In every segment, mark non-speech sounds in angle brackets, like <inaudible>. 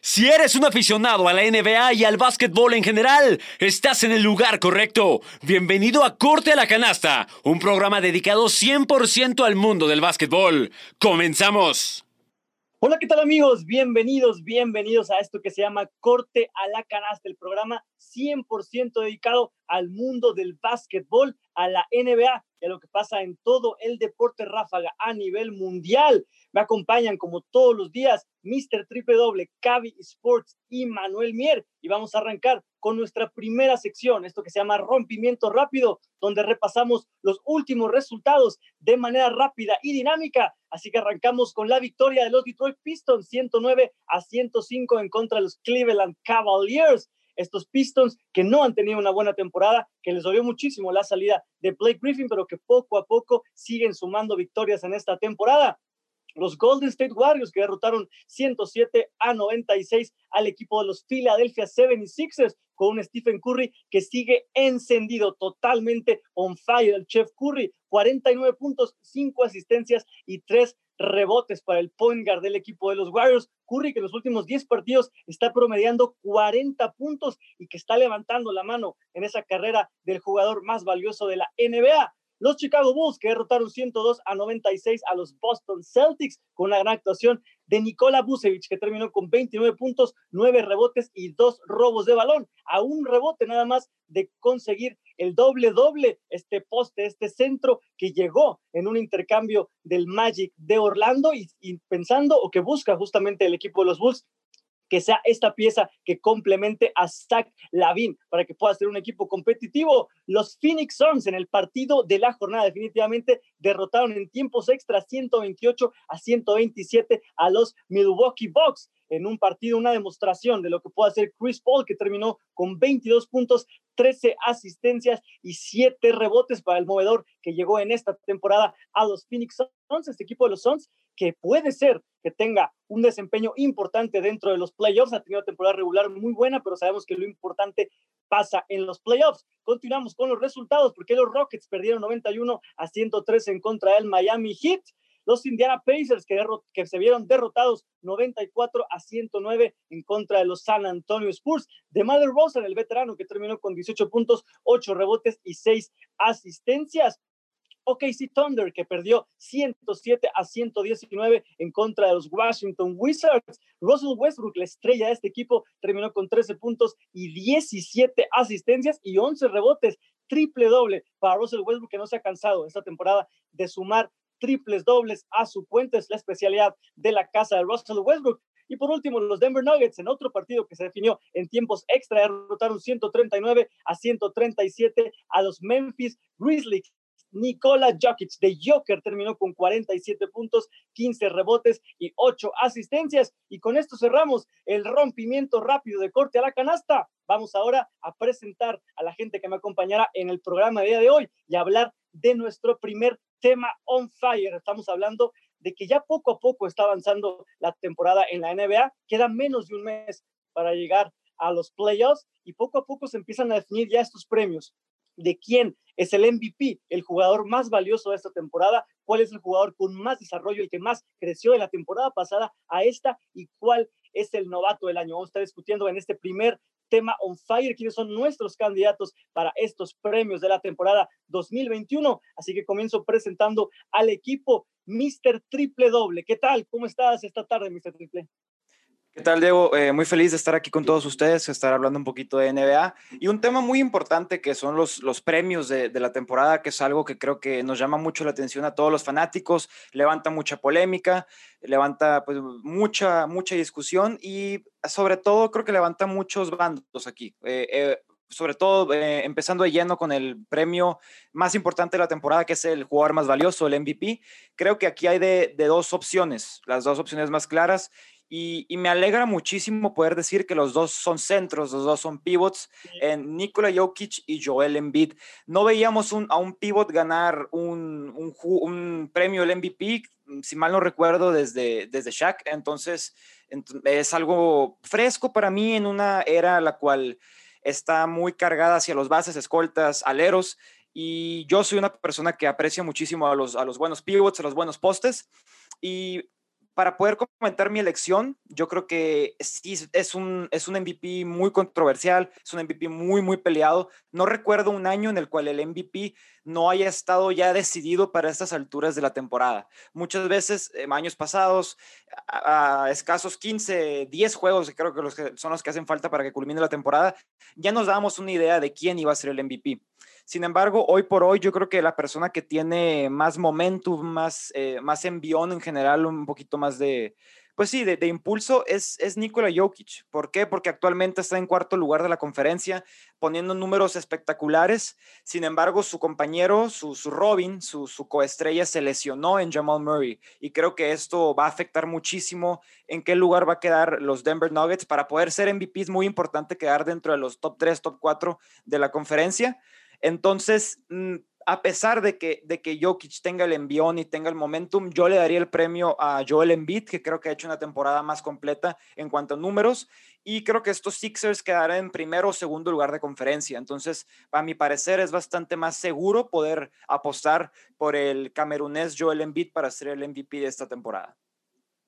Si eres un aficionado a la NBA y al básquetbol en general, estás en el lugar correcto. Bienvenido a Corte a la Canasta, un programa dedicado 100% al mundo del básquetbol. ¡Comenzamos! Hola, ¿qué tal amigos? Bienvenidos, bienvenidos a esto que se llama Corte a la Canasta, el programa 100% dedicado al mundo del básquetbol, a la NBA y a lo que pasa en todo el deporte ráfaga a nivel mundial. Me acompañan como todos los días Mr. Triple Doble, Cavi Sports y Manuel Mier. Y vamos a arrancar con nuestra primera sección, esto que se llama Rompimiento Rápido, donde repasamos los últimos resultados de manera rápida y dinámica. Así que arrancamos con la victoria de los Detroit Pistons, 109 a 105 en contra de los Cleveland Cavaliers estos Pistons que no han tenido una buena temporada, que les dolió muchísimo la salida de Blake Griffin, pero que poco a poco siguen sumando victorias en esta temporada los Golden State Warriors que derrotaron 107 a 96 al equipo de los Philadelphia 76ers con un Stephen Curry que sigue encendido totalmente on fire. El Chef Curry, 49 puntos, 5 asistencias y 3 rebotes para el point guard del equipo de los Warriors. Curry que en los últimos 10 partidos está promediando 40 puntos y que está levantando la mano en esa carrera del jugador más valioso de la NBA. Los Chicago Bulls que derrotaron 102 a 96 a los Boston Celtics con la gran actuación de Nikola Vucevic que terminó con 29 puntos, 9 rebotes y 2 robos de balón. A un rebote nada más de conseguir el doble doble, este poste, este centro que llegó en un intercambio del Magic de Orlando y, y pensando o que busca justamente el equipo de los Bulls que sea esta pieza que complemente a Zach Lavin para que pueda ser un equipo competitivo. Los Phoenix Suns en el partido de la jornada definitivamente derrotaron en tiempos extra 128 a 127 a los Milwaukee Bucks en un partido, una demostración de lo que puede hacer Chris Paul, que terminó con 22 puntos, 13 asistencias y 7 rebotes para el movedor que llegó en esta temporada a los Phoenix Suns, este equipo de los Suns, que puede ser que tenga un desempeño importante dentro de los playoffs. Ha tenido temporada regular muy buena, pero sabemos que lo importante pasa en los playoffs. Continuamos con los resultados, porque los Rockets perdieron 91 a 103 en contra del Miami Heat. Los Indiana Pacers que, se vieron derrotados 94 a 109 en contra de los San Antonio Spurs. De Mother Rosa, el veterano que terminó con 18 puntos, 8 rebotes y 6 asistencias. OKC Thunder, que perdió 107 a 119 en contra de los Washington Wizards. Russell Westbrook, la estrella de este equipo, terminó con 13 puntos y 17 asistencias y 11 rebotes. Triple doble para Russell Westbrook, que no se ha cansado esta temporada de sumar triples dobles a su cuenta. Es la especialidad de la casa de Russell Westbrook. Y por último, los Denver Nuggets, en otro partido que se definió en tiempos extra, derrotaron 139 a 137 a los Memphis Grizzlies. Nikola Jokic de Joker terminó con 47 puntos, 15 rebotes y 8 asistencias. Y con esto cerramos el rompimiento rápido de corte a la canasta. Vamos ahora a presentar a la gente que me acompañará en el programa de día de hoy y hablar de nuestro primer tema on fire. Estamos hablando de que ya poco a poco está avanzando la temporada en la NBA. Queda menos de un mes para llegar a los playoffs y poco a poco se empiezan a definir ya estos premios de quién es el MVP, el jugador más valioso de esta temporada, cuál es el jugador con más desarrollo, y que más creció de la temporada pasada a esta y cuál es el novato del año. Vamos a estar discutiendo en este primer tema on fire, quiénes son nuestros candidatos para estos premios de la temporada 2021. Así que comienzo presentando al equipo Mr. Triple Doble. ¿Qué tal? ¿Cómo estás esta tarde, Mr. Triple? ¿Qué tal, Diego? Eh, muy feliz de estar aquí con todos ustedes, estar hablando un poquito de NBA y un tema muy importante que son los, los premios de, de, la temporada, que es algo que creo que nos llama mucho la atención a todos los fanáticos, levanta mucha polémica, levanta pues, mucha, mucha discusión y sobre todo creo que levanta muchos bandos aquí. Eh, eh, sobre todo eh, empezando de lleno con el premio más importante de la temporada, que es el jugador más valioso, el MVP. Creo que aquí hay de, de dos opciones, las dos opciones más claras y, me alegra muchísimo poder decir que los dos son centros, los dos son pivots, en Nikola Jokic y Joel Embiid. No veíamos a un pivot ganar un, un, premio el MVP, si mal no recuerdo, desde, desde Shaq. Entonces, es algo fresco para mí en una era la cual está muy cargada hacia los bases, escoltas, aleros. Y yo soy una persona que aprecia muchísimo a los, a los buenos pivots, a los buenos postes. Y para poder comentar mi elección, yo creo que sí es un, es un MVP muy controversial, es un MVP muy, muy peleado. No recuerdo un año en el cual el MVP no haya estado ya decidido para estas alturas de la temporada. Muchas veces, en años pasados, a, escasos 15, 10 juegos, creo que, los que son los que hacen falta para que culmine la temporada, ya nos dábamos una idea de quién iba a ser el MVP. Sin embargo, hoy por hoy yo creo que la persona que tiene más momentum, más, eh, más envión en general, un poquito más de, pues sí, de, impulso es, es Nikola Jokic. ¿Por qué? Porque actualmente está en cuarto lugar de la conferencia, poniendo números espectaculares. Sin embargo, su compañero, su, su Robin, su, su coestrella, se lesionó en Jamal Murray. Y creo que esto va a afectar muchísimo en qué lugar va a quedar los Denver Nuggets. Para poder ser MVP es muy importante quedar dentro de los top 3, top 4 de la conferencia. Entonces, mm, a pesar de que, de que Jokic tenga el envión y tenga el momentum, yo le daría el premio a Joel Embiid, que creo que ha hecho una temporada más completa en cuanto a números, y creo que estos Sixers quedarán en primero o segundo lugar de conferencia. Entonces, a mi parecer, es bastante más seguro poder apostar por el camerunés Joel Embiid para ser el MVP de esta temporada.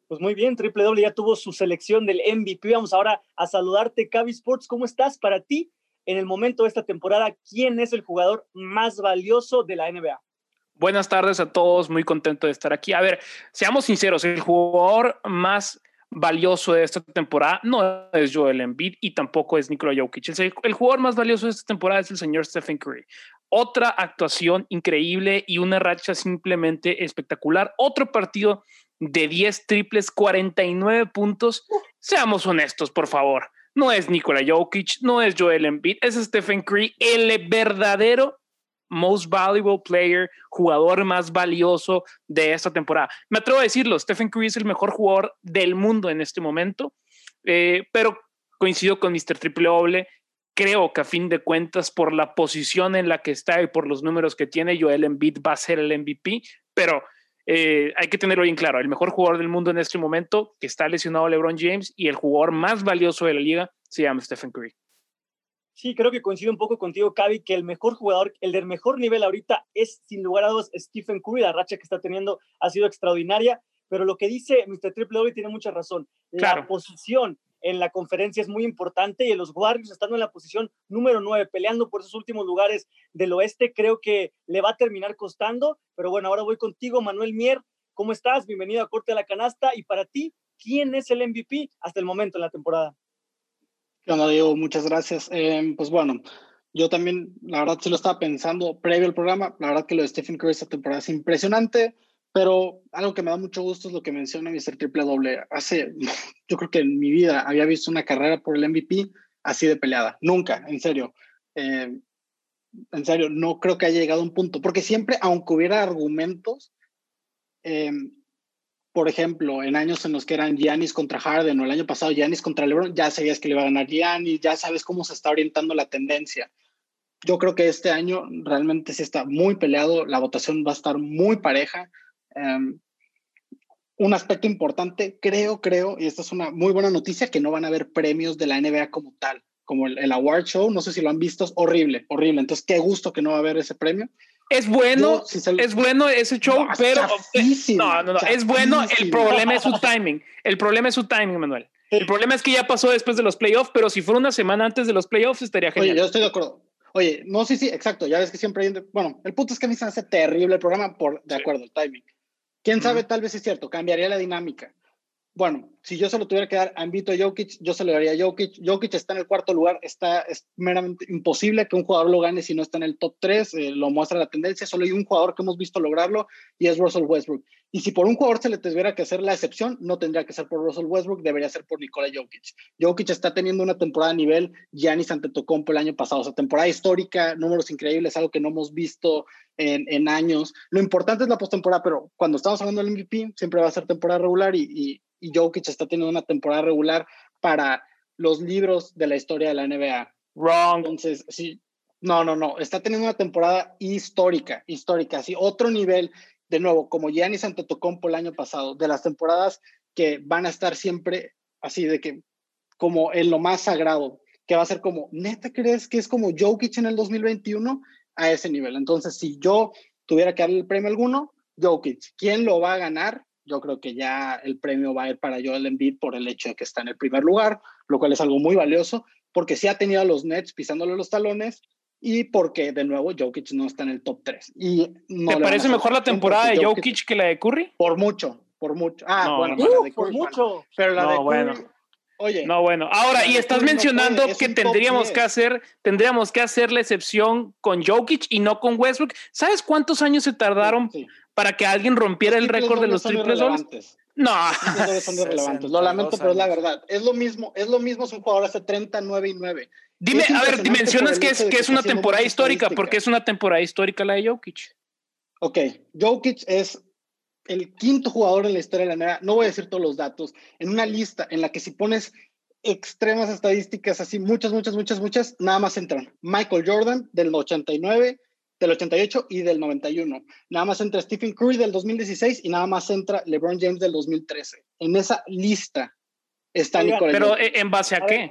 Pues muy bien, Triple W ya tuvo su selección del MVP. Vamos ahora a saludarte, Cavi Sports. ¿Cómo estás? Para ti, en el momento de esta temporada, ¿quién es el jugador más valioso de la NBA? Buenas tardes a todos, muy contento de estar aquí. A ver, seamos sinceros, el jugador más valioso de esta temporada no es Joel Embiid y tampoco es Nikola Jokic. El, el, jugador más valioso de esta temporada es el señor Stephen Curry. Otra actuación increíble y una racha simplemente espectacular. Otro partido de 10 triples, 49 puntos. Seamos honestos, por favor. No es Nikola Jokic, no es Joel Embiid, es Stephen Curry, el verdadero most valuable player, jugador más valioso de esta temporada. Me atrevo a decirlo, Stephen Curry es el mejor jugador del mundo en este momento, eh, pero coincido con Mr. Triple Oble. Creo que a fin de cuentas, por la posición en la que está y por los números que tiene, Joel Embiid va a ser el MVP, pero eh, hay que tenerlo bien claro, el mejor jugador del mundo en este momento, que está lesionado LeBron James, y el jugador más valioso de la liga se llama Stephen Curry. Sí, creo que coincido un poco contigo, Cavi, que el mejor jugador, el del mejor nivel ahorita es sin lugar a dudas Stephen Curry. La racha que está teniendo ha sido extraordinaria, pero lo que dice Mr. Triple W tiene mucha razón. La posición en la conferencia es muy importante y los Warriors estando en la posición número 9, peleando por esos últimos lugares del oeste, creo que le va a terminar costando. Pero bueno, ahora voy contigo, Manuel Mier. ¿Cómo estás? Bienvenido a Corte de la Canasta. Y para ti, ¿quién es el MVP hasta el momento en la temporada? ¿Qué onda, Diego? Muchas gracias. Em, pues bueno, yo también, la verdad, sí lo estaba pensando previo al programa. La verdad que lo de Stephen Curry esta temporada es impresionante. Pero algo que me da mucho gusto es lo que menciona Mr. Triple Doble. Hace, <laughs> yo creo que en mi vida había visto una carrera por el MVP así de peleada. Nunca, en serio. Eh, en serio, no creo que haya llegado a un punto. Porque siempre, aunque hubiera argumentos, eh, por ejemplo, en años en los que eran Giannis contra Harden o el año pasado Giannis contra LeBron, ya sabías que le iba a ganar Giannis, ya sabes cómo se está orientando la tendencia. Yo creo que este año realmente sí está muy peleado, la votación va a estar muy pareja. Em, un aspecto importante, creo, creo, y esta es una muy buena noticia, que no van a haber premios de la NBA como tal, como el, Award Show, no sé si lo han visto, es horrible, horrible. Entonces, qué gusto que no va a haber ese premio. Es bueno, es bueno ese show, pero no, no, no, es bueno. El problema es su timing. El problema es su timing, Manuel. El problema es que ya pasó después de los playoffs, pero si fuera una semana antes de los playoffs estaría genial. Oye, yo estoy de acuerdo. Oye, no, sí, sí, exacto. Ya ves que siempre hay. Bueno, el punto es que a mí se me hace terrible el programa por, de acuerdo, el timing. Quién sabe, tal vez es cierto, cambiaría la dinámica. Bueno, si yo se lo tuviera que dar a Envito Jokic, yo se lo daría a Jokic. Jokic está en el cuarto lugar, está, es meramente imposible que un jugador lo gane si no está en el top 3, eh, lo muestra la tendencia, solo hay un jugador que hemos visto lograrlo y es Russell Westbrook. Y si por un jugador se le tuviera que hacer la excepción, no tendría que ser por Russell Westbrook, debería ser por Nikola Jokic. Jokic está teniendo una temporada a nivel Giannis Antetokounmpo el año pasado, o sea, temporada histórica, números increíbles, algo que no hemos visto en, en años. Lo importante es la postemporada, pero cuando estamos hablando del MVP, siempre va a ser temporada regular y, y y Jokic está teniendo una temporada regular para los libros de la historia de la NBA. Wrong. Entonces, sí, no, no, no, está teniendo una temporada histórica, histórica, así, otro nivel, de nuevo, como Giannis Antetokounmpo el año pasado, de las temporadas que van a estar siempre así, de que como en lo más sagrado, que va a ser como, ¿neta crees que es como Jokic en el 2021? A ese nivel. Entonces, si yo tuviera que darle el premio alguno, Jokic. ¿Quién lo va a ganar? Yo creo que ya el premio va a ir para Joel Embiid por el hecho de que está en el primer lugar, lo cual es algo muy valioso, porque sí ha tenido a los Nets pisándole los talones y porque de nuevo Jokic no está en el top 3. Y no ¿Te parece mejor la temporada de Jokic, que la de Curry? Por mucho, por mucho. Ah, bueno, por mucho. pero la de Curry, bueno. Oye, no, bueno, ahora, y estás mencionando que tendríamos que hacer, tendríamos que hacer la excepción con Jokic y no con Westbrook. ¿Sabes cuántos años se tardaron para que alguien rompiera el récord de los triples dobles? No. son <laughs> irrelevantes. Lo lamento, pero es la verdad. Es lo mismo, es lo mismo si un jugador hace 39 y 9. Dime, a ver, dimensionas que es, que es una temporada histórica, porque es una temporada histórica la de Jokic. Ok, Jokic es el quinto jugador en la historia de la NBA, no voy a decir todos los datos, en una lista en la que si pones extremas estadísticas, así muchas, muchas, muchas, muchas, nada más entran Michael Jordan del 89, del 88 y del 91. Nada más entra Stephen Curry del 2016 y nada más entra LeBron James del 2013. En esa lista está Nicolás. Pero ¿en base a, qué?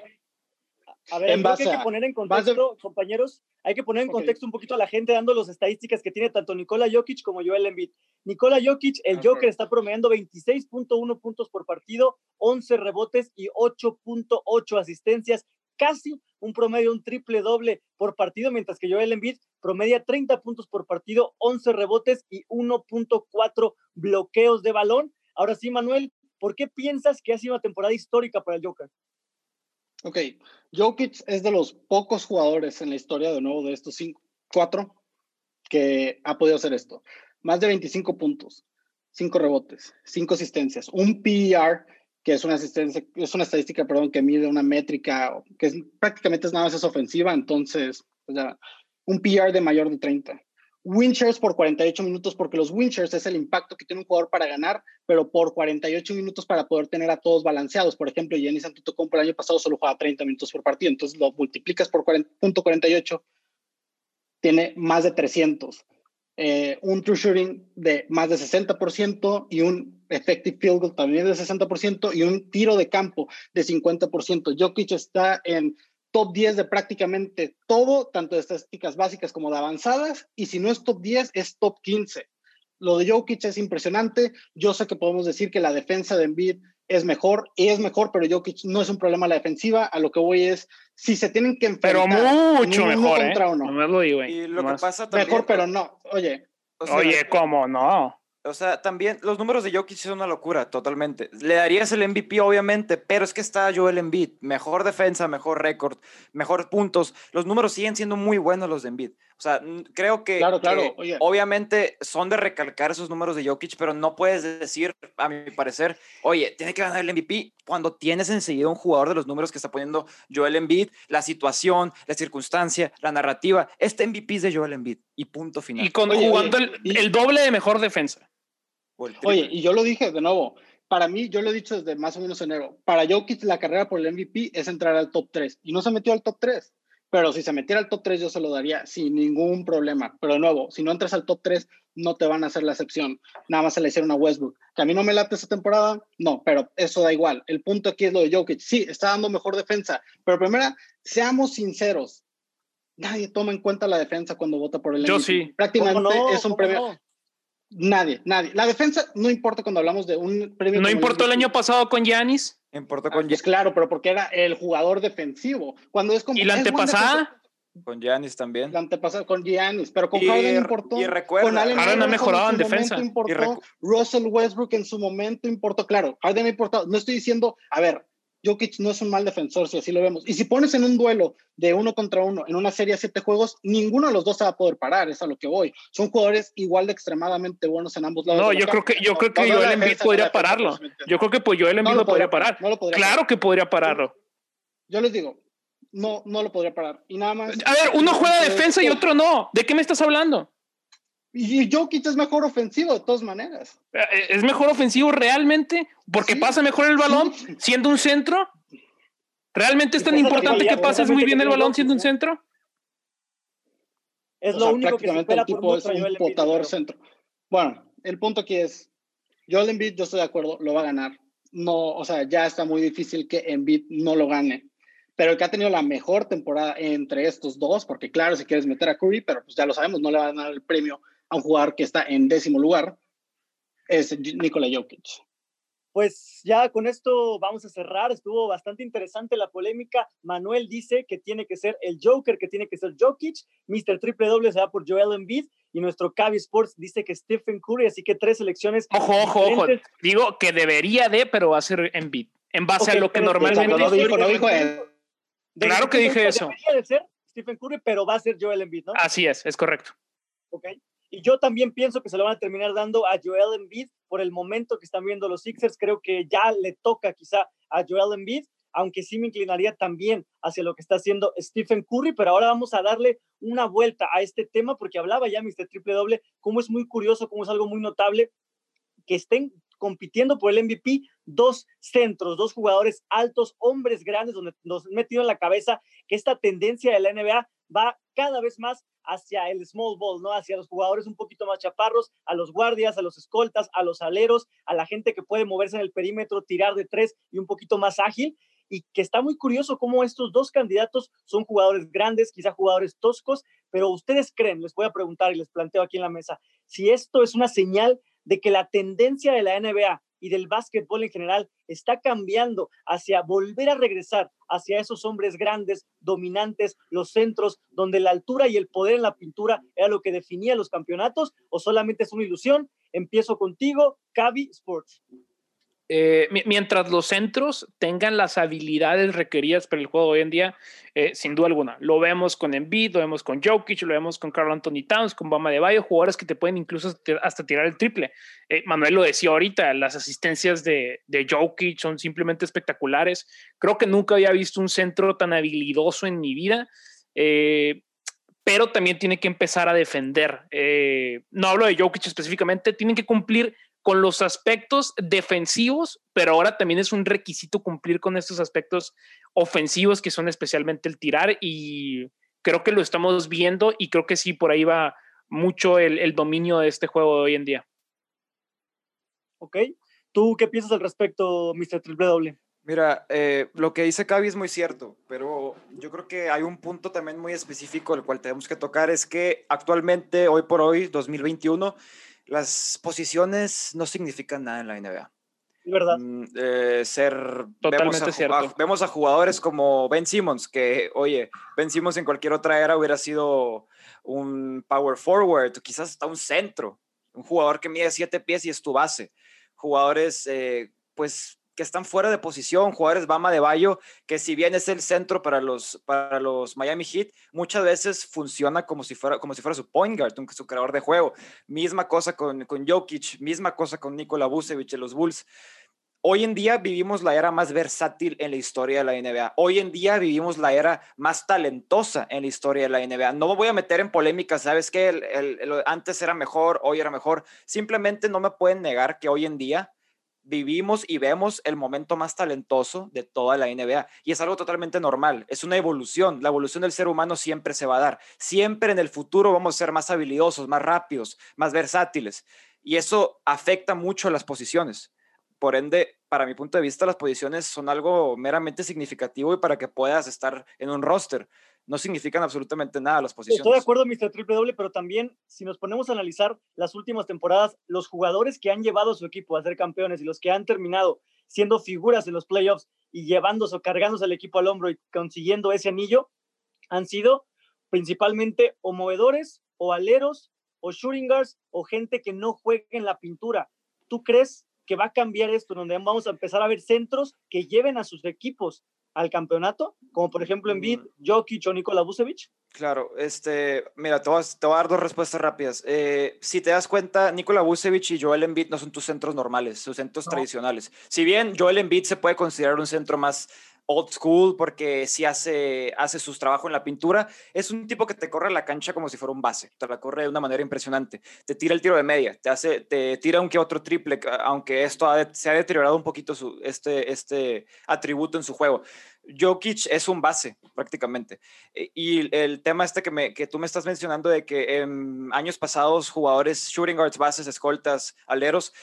A ver, hay que poner en contexto, compañeros, hay que poner en contexto un poquito a la gente dando las estadísticas que tiene tanto Nikola Jokic como Joel Embiid. Nikola Jokic, el Joker, está promediando 26.1 puntos por partido, 11 rebotes y 8.8 asistencias, casi un promedio, un triple doble por partido, mientras que Joel Embiid promedia 30 puntos por partido, 11 rebotes y 1.4 bloqueos de balón. Ahora sí, Manuel, ¿por qué piensas que ha sido una temporada histórica para el Joker? Ok, Jokic es de los pocos jugadores en la historia de nuevo de estos cinco, cuatro que ha podido hacer esto. Más de 25 puntos, cinco rebotes, cinco asistencias, un PER que es una asistencia, es una estadística, perdón, que mide una métrica que es, prácticamente es nada más es ofensiva, entonces, pues un PER de mayor de 30 Winchers por 48 minutos, porque los Winchers es el impacto que tiene un jugador para ganar, pero por 48 minutos para poder tener a todos balanceados. Por ejemplo, Jenny Antetokounmpo el año pasado solo jugaba 30 minutos por partido, entonces lo multiplicas por 40.48, tiene más de 300. Eh, un true shooting de más de 60% y un effective field goal también de 60% y un tiro de campo de 50%. Jokic está en top 10 de prácticamente todo, tanto de estadísticas básicas como de avanzadas, y si no es top 10, es top 15. Lo de Jokic es impresionante. Yo sé que podemos decir que la defensa de Embiid es mejor, y es mejor, pero Jokic no es un problema la defensiva. A lo que voy es, si se tienen que enfrentar. Pero mucho mejor, ¿eh? No me lo digo, Y lo que pasa también, Mejor, pero no. Oye. Oye, ¿cómo no? O sea, también los números de Jokic son una locura, totalmente. Le darías el MVP, obviamente, pero es que está Joel Embiid. Mejor defensa, mejor récord, mejor puntos. Los números siguen siendo muy buenos los de Embiid. O sea, creo que, claro, claro. obviamente son de recalcar esos números de Jokic, pero no puedes decir, a mi parecer, oye, tiene que ganar el MVP cuando tienes enseguida un jugador de los números que está poniendo Joel Embiid, la situación, la circunstancia, la narrativa. Este MVP es de Joel Embiid y punto final. Y con, jugando el doble de mejor defensa. Oye, y yo lo dije de nuevo, para mí, yo lo he dicho desde más o menos enero, para Jokic la carrera por el MVP es entrar al top 3 y no se metió al top 3. Pero si se metiera al top 3 yo se lo daría sin ningún problema. Pero de nuevo, si no entras al top 3 no te van a hacer la excepción. Nada más se le hicieron a Westbrook. Que a mí no me late esa temporada, no, pero eso da igual. El punto aquí es lo de Jokic. Sí, está dando mejor defensa, pero primera, seamos sinceros. Nadie toma en cuenta la defensa cuando vota por el MVP. Yo sí. Prácticamente es un premio. Nadie, nadie. La defensa no importa cuando hablamos de un premio. ¿No importó el año pasado con Yanis? Importó con ah, pues claro, pero porque era el jugador defensivo. Cuando es como. ¿Y la antepasada? Con Giannis también. La antepasada con Giannis, pero con Harden importó. Y recuerda, con Allen Harden ha mejorado en, defensa. Importó, Russell Westbrook en su momento importó. Claro, Harden ha importado. No estoy diciendo, a ver, Jokic no es un mal defensor, si así lo vemos. Y si pones en un duelo de uno contra uno, en una serie de siete juegos, ninguno de los dos se va a poder parar, es a lo que voy. Son jugadores igual de extremadamente buenos en ambos lados. No, yo creo que, yo creo que Joel Embiid podría pararlo. Yo creo que pues Joel Embiid lo, podría parar. claro que podría pararlo. Yo les digo, no, no lo podría parar. Y nada más. A ver, uno juega defensa y otro no. ¿De qué me estás hablando? Y Jokic es mejor ofensivo de todas maneras. Eh, ¿Es mejor ofensivo realmente? ¿Porque pasa mejor el balón siendo un centro? ¿Realmente es tan importante que, pases muy bien el balón siendo un centro? Es lo único que se espera el tipo es un potador centro. Bueno, el punto aquí es, Joel Embiid, yo estoy de acuerdo, lo va a ganar. No, o sea, ya está muy difícil que Embiid no lo gane. Pero el que ha tenido la mejor temporada entre estos dos, porque claro, si quieres meter a Curry, pero pues ya lo sabemos, no le van a dar el premio a un jugador que está en décimo lugar. es Nikola Jokic. Pues ya con esto vamos a cerrar. Estuvo bastante interesante la polémica. Manuel dice que tiene que ser el Joker, que tiene que ser Jokic. Mr. Triple W se va por Joel Embiid. Y nuestro Cavi Sports dice que Stephen Curry. Así que tres elecciones. Ojo, ojo, ojo. Digo que debería de, pero va a ser Embiid. En base a lo que normalmente. No dijo, no dijo él. Claro que dije eso. Debería de ser Stephen Curry, pero va a ser Joel Embiid, ¿no? Así es, es correcto. Ok. Y yo también pienso que se lo van a terminar dando a Joel Embiid por el momento que están viendo los Sixers. Creo que ya le toca quizá a Joel Embiid, aunque sí me inclinaría también hacia lo que está haciendo Stephen Curry. Pero ahora vamos a darle una vuelta a este tema porque hablaba ya Mr. Triple Doble, cómo es muy curioso, cómo es algo muy notable que estén compitiendo por el MVP dos centros, dos jugadores altos, hombres grandes, donde nos metido en la cabeza que esta tendencia de la NBA va cada vez más hacia el small ball, ¿no? Hacia los jugadores un poquito más chaparros, a los guardias, a los escoltas, a los aleros, a la gente que puede moverse en el perímetro, tirar de tres y un poquito más ágil. Y que está muy curioso cómo estos dos candidatos son jugadores grandes, quizá jugadores toscos, pero ustedes creen, les voy a preguntar y les planteo aquí en la mesa, si esto es una señal de que la tendencia de la NBA y del básquetbol en general está cambiando hacia volver a regresar hacia esos hombres grandes, dominantes, los centros, donde la altura y el poder en la pintura era lo que definía los campeonatos, o solamente es una ilusión. Empiezo contigo, Cavi Sports. Eh, mientras los centros tengan las habilidades requeridas para el juego hoy en día, eh, sin duda alguna. Lo vemos con Embiid, lo vemos con Jokic, lo vemos con Carl Anthony Towns, con Bama de Bayo, jugadores que te pueden incluso hasta tirar el triple. Eh, Manuel lo decía ahorita, las asistencias de, de Jokic son simplemente espectaculares. Creo que nunca había visto un centro tan habilidoso en mi vida pero también tiene que empezar a defender. no hablo de Jokic específicamente, tienen que cumplir con los aspectos defensivos, pero ahora también es un requisito cumplir con estos aspectos ofensivos que son especialmente el tirar y creo que lo estamos viendo y creo que sí, por ahí va mucho el, dominio de este juego de hoy en día. Ok, ¿tú qué piensas al respecto, Mr. Triple W? Mira, eh, lo que dice Cavi es muy cierto, pero yo creo que hay un punto también muy específico el cual tenemos que tocar, es que actualmente, hoy por hoy, 2021, las posiciones no significan nada en la NBA. ¿Verdad? Mm, eh, ser Totalmente vemos cierto. vemos a jugadores como Ben Simmons, que, oye, Ben Simmons en cualquier otra era hubiera sido un power forward, quizás hasta un centro, un jugador que mide siete pies y es tu base. Jugadores, eh, pues, que están fuera de posición, jugadores Bama de Bayo, que si bien es el centro para los, para los Miami Heat, muchas veces funciona como si fuera, como si fuera su point guard, su creador de juego. Misma cosa con, con Jokic, misma cosa con Nikola Vucevic los Bulls. Hoy en día vivimos la era más versátil en la historia de la NBA. Hoy en día vivimos la era más talentosa en la historia de la NBA. No voy a meter en polémicas, ¿sabes qué? antes era mejor, hoy era mejor. Simplemente no me pueden negar que hoy en día vivimos y vemos el momento más talentoso de toda la NBA. Y es algo totalmente normal, es una evolución. La evolución del ser humano siempre se va a dar. Siempre en el futuro vamos a ser más habilidosos, más rápidos, más versátiles. Y eso afecta mucho a las posiciones. Por ende, para mi punto de vista, las posiciones son algo meramente significativo y para que puedas estar en un roster no significan absolutamente nada las posiciones. Estoy de acuerdo, Mr. Triple W, pero también si nos ponemos a analizar las últimas temporadas, los jugadores que han llevado a su equipo a ser campeones y los que han terminado siendo figuras en los playoffs y llevándose o cargándose al equipo al hombro y consiguiendo ese anillo, han sido principalmente o movedores o aleros o shooting guards o gente que no juegue en la pintura. ¿Tú crees que va a cambiar esto, donde vamos a empezar a ver centros que lleven a sus equipos al campeonato, como por ejemplo en Bid, mm. Jokic o Nikola Vucevic? Claro, este, mira, te voy, a, dar dos respuestas rápidas. Eh, si te das cuenta, Nikola Vucevic y Joel Embiid no son tus centros normales, sus centros tradicionales. Si bien Joel Embiid se puede considerar un centro más old school porque si hace, hace sus trabajos en la pintura. Es un tipo que te corre la cancha como si fuera un base, te la corre de una manera impresionante. Te tira el tiro de media, te, hace, te tira un que otro triple, aunque esto se ha deteriorado un poquito este, este atributo en su juego. Jokic es un base prácticamente. E, y el tema este que, me, que tú me estás mencionando de que en años pasados jugadores, shooting guards, bases, escoltas, aleros,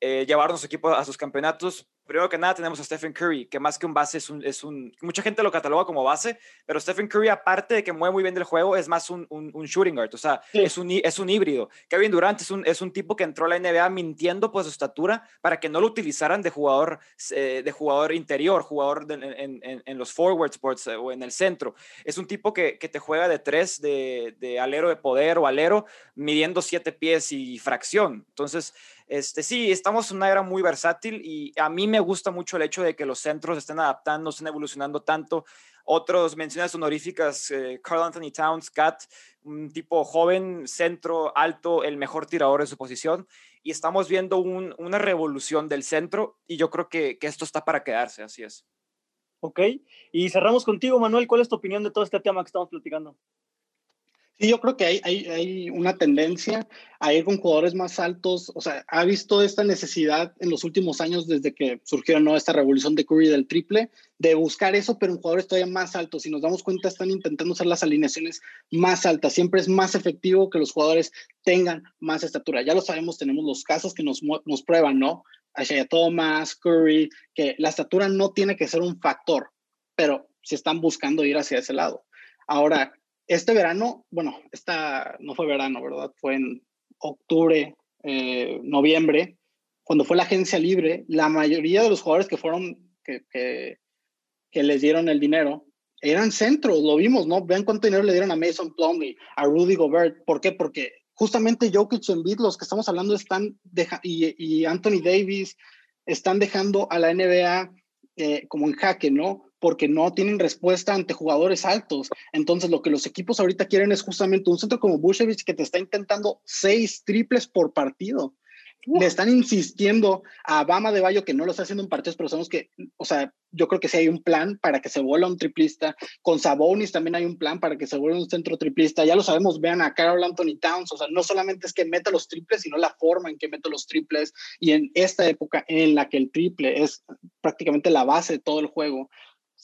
eh, llevaron su equipo a sus campeonatos, primero que nada tenemos a Stephen Curry, que más que un base es un, es un, mucha gente lo cataloga como base, pero Stephen Curry aparte de que mueve muy bien del juego, es más un, un, shooting guard, o sea, es, un, es un híbrido. Kevin Durant es un, es un tipo que entró a la NBA mintiendo por su estatura para que no lo utilizaran de jugador, eh, de jugador interior, jugador en, en, en, los forward sports eh, o en el centro. Es un tipo que, que te juega de tres, de, de alero de poder o alero, midiendo siete pies y fracción. Entonces, este, sí, estamos en una era muy versátil y a mí me gusta mucho el hecho de que los centros estén adaptando, estén evolucionando tanto. Otros menciones honoríficas, eh, Carl Anthony Towns, Cat, un tipo joven, centro, alto, el mejor tirador en su posición. Y estamos viendo una revolución del centro y yo creo que, que esto está para quedarse, así es. Ok, y cerramos contigo, Manuel. ¿Cuál es tu opinión de todo este tema que estamos platicando? Sí, yo creo que hay, hay, hay, una tendencia a ir con jugadores más altos. O sea, ha visto esta necesidad en los últimos años desde que surgió ¿no? esta revolución de Curry del triple, de buscar eso, pero en jugadores todavía más altos. Si nos damos cuenta, están intentando hacer las alineaciones más altas. Siempre es más efectivo que los jugadores tengan más estatura. Ya lo sabemos, tenemos los casos que nos, nos prueban, ¿no? Isaiah Thomas, Curry, que la estatura no tiene que ser un factor, pero si están buscando ir hacia ese lado. Ahora, este verano, bueno, esta no fue verano, ¿verdad? Fue en octubre, eh, noviembre, cuando fue la agencia libre, la mayoría de los jugadores que fueron, que, que, les dieron el dinero, eran centros, lo vimos, ¿no? Vean cuánto dinero le dieron a Mason Plumlee, a Rudy Gobert. ¿Por qué? Porque justamente Jokic y Embiid, los que estamos hablando, están y, y, Anthony Davis están dejando a la NBA eh, como en jaque, ¿no? Porque no tienen respuesta ante jugadores altos. Entonces, lo que los equipos ahorita quieren es justamente un centro como Bushevich que te está intentando seis triples por partido. Le están insistiendo a Bama de Bayo que no lo está haciendo en partidos, pero sabemos que, o sea, yo creo que sí hay un plan para que se vuelva un triplista. Con Sabonis también hay un plan para que se vuelva un centro triplista. Ya lo sabemos, vean a Carol Anthony Towns. O sea, no solamente es que meta los triples, sino la forma en que mete los triples. Y en esta época en la que el triple es prácticamente la base de todo el juego,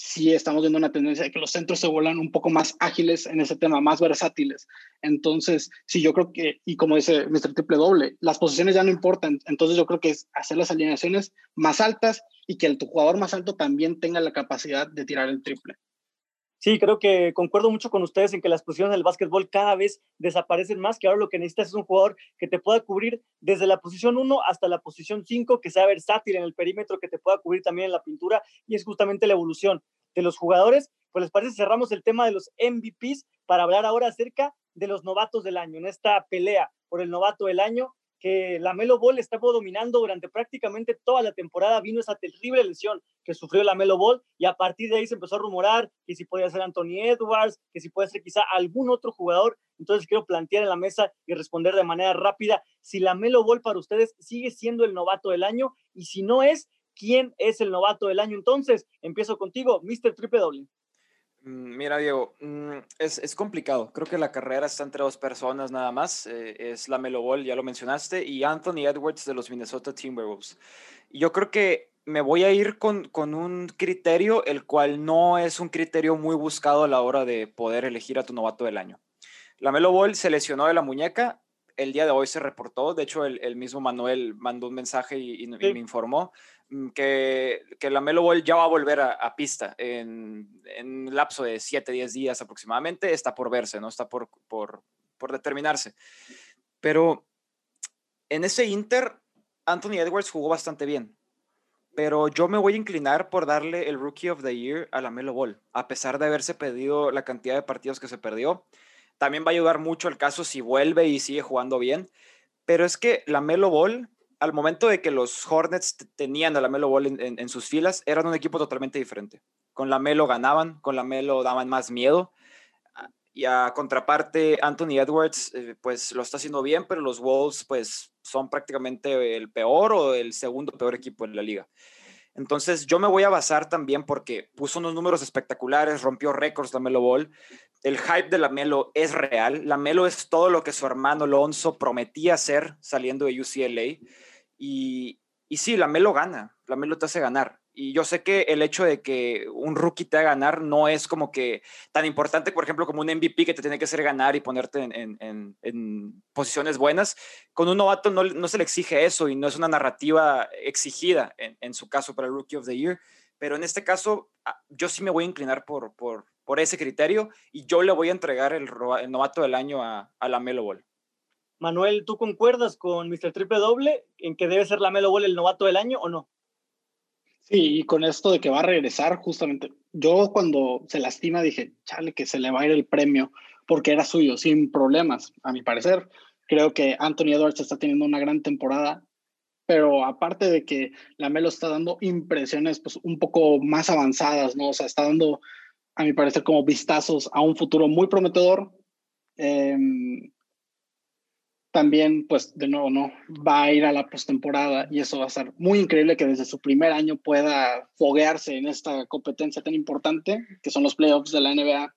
sí estamos viendo una tendencia de que los centros se vuelan un poco más ágiles en ese tema, más versátiles. Entonces, sí, yo creo que, y como dice Mr. Triple Doble, las posiciones ya no importan. Entonces, yo creo que es hacer las alineaciones más altas y que el tu jugador más alto también tenga la capacidad de tirar el triple. Sí, creo que concuerdo mucho con ustedes en que las posiciones del básquetbol cada vez desaparecen más, que ahora lo que necesitas es un jugador que te pueda cubrir desde la posición 1 hasta la posición 5, que sea versátil en el perímetro, que te pueda cubrir también en la pintura, y es justamente la evolución de los jugadores. Pues les parece, cerramos el tema de los MVPs para hablar ahora acerca de los novatos del año, en esta pelea por el novato del año que la Melo Ball estaba dominando durante prácticamente toda la temporada. Vino esa terrible lesión que sufrió la Melo Ball y a partir de ahí se empezó a rumorar que si podía ser Anthony Edwards, que si puede ser quizá algún otro jugador. Entonces quiero plantear en la mesa y responder de manera rápida si la Melo Ball para ustedes sigue siendo el novato del año y si no es, ¿quién es el novato del año entonces? Empiezo contigo, Mr. Triple W. Mm, mira, Diego, mm, es, es, complicado. Creo que la carrera está entre dos personas nada más. Eh, es la Melo Ball, ya lo mencionaste, y Anthony Edwards de los Minnesota Timberwolves. Yo creo que me voy a ir con, con, un criterio, el cual no es un criterio muy buscado a la hora de poder elegir a tu novato del año. La Melo Ball se lesionó de la muñeca. El día de hoy se reportó. De hecho, el, el mismo Manuel mandó un mensaje y, y me informó. Mm, que, que la Melo Ball ya va a volver a, pista en, en, un lapso de 7, 10 días aproximadamente. Está por verse, ¿no? Está por, por, por determinarse. Pero en ese Inter, Anthony Edwards jugó bastante bien. Pero yo me voy a inclinar por darle el Rookie of the Year a la Melo Ball, a pesar de haberse pedido la cantidad de partidos que se perdió. También va a ayudar mucho el caso si vuelve y sigue jugando bien. Pero es que la Melo Ball al momento de que los Hornets tenían a la Melo Ball en, sus filas, eran un equipo totalmente diferente. Con la Melo ganaban, con la Melo daban más miedo. Ah, y a contraparte, Anthony Edwards, eh, pues lo está haciendo bien, pero los Wolves, pues son prácticamente el peor o el segundo peor equipo en la liga. Entonces, yo me voy a basar también porque puso unos números espectaculares, rompió récords la Melo Ball. El hype de la Melo es real. La Melo es todo lo que su hermano Alonso prometía ser saliendo de UCLA. Y, y sí, la Melo gana, la Melo te hace ganar, Y yo sé que el hecho de que un rookie te haga ganar no es como que tan importante, por ejemplo, como un MVP que te tiene que hacer ganar y ponerte en, posiciones buenas. Con un novato no, se le exige eso y no es una narrativa exigida en, su caso para el Rookie of the Year. Pero en este caso, ah, yo sí me voy a inclinar por ese criterio y yo le voy a entregar el, novato del año a, a la Melo Ball. Manuel, ¿tú concuerdas con Mr. Triple Doble en que debe ser la Melo Ball el novato del año o no? Sí, y con esto de que va a regresar, justamente, yo cuando se lastima dije, chale, que se le va a ir el premio, porque era suyo, sin problemas, a mi parecer. Creo que Anthony Edwards está teniendo una gran temporada, pero aparte de que la Melo está dando impresiones pues, un poco más avanzadas, ¿no? O sea, está dando, a mi parecer, como vistazos a un futuro muy prometedor. Eh, también, pues de nuevo, no va a ir a la postemporada y eso va a ser muy increíble que desde su primer año pueda foguearse en esta competencia tan importante que son los playoffs de la NBA.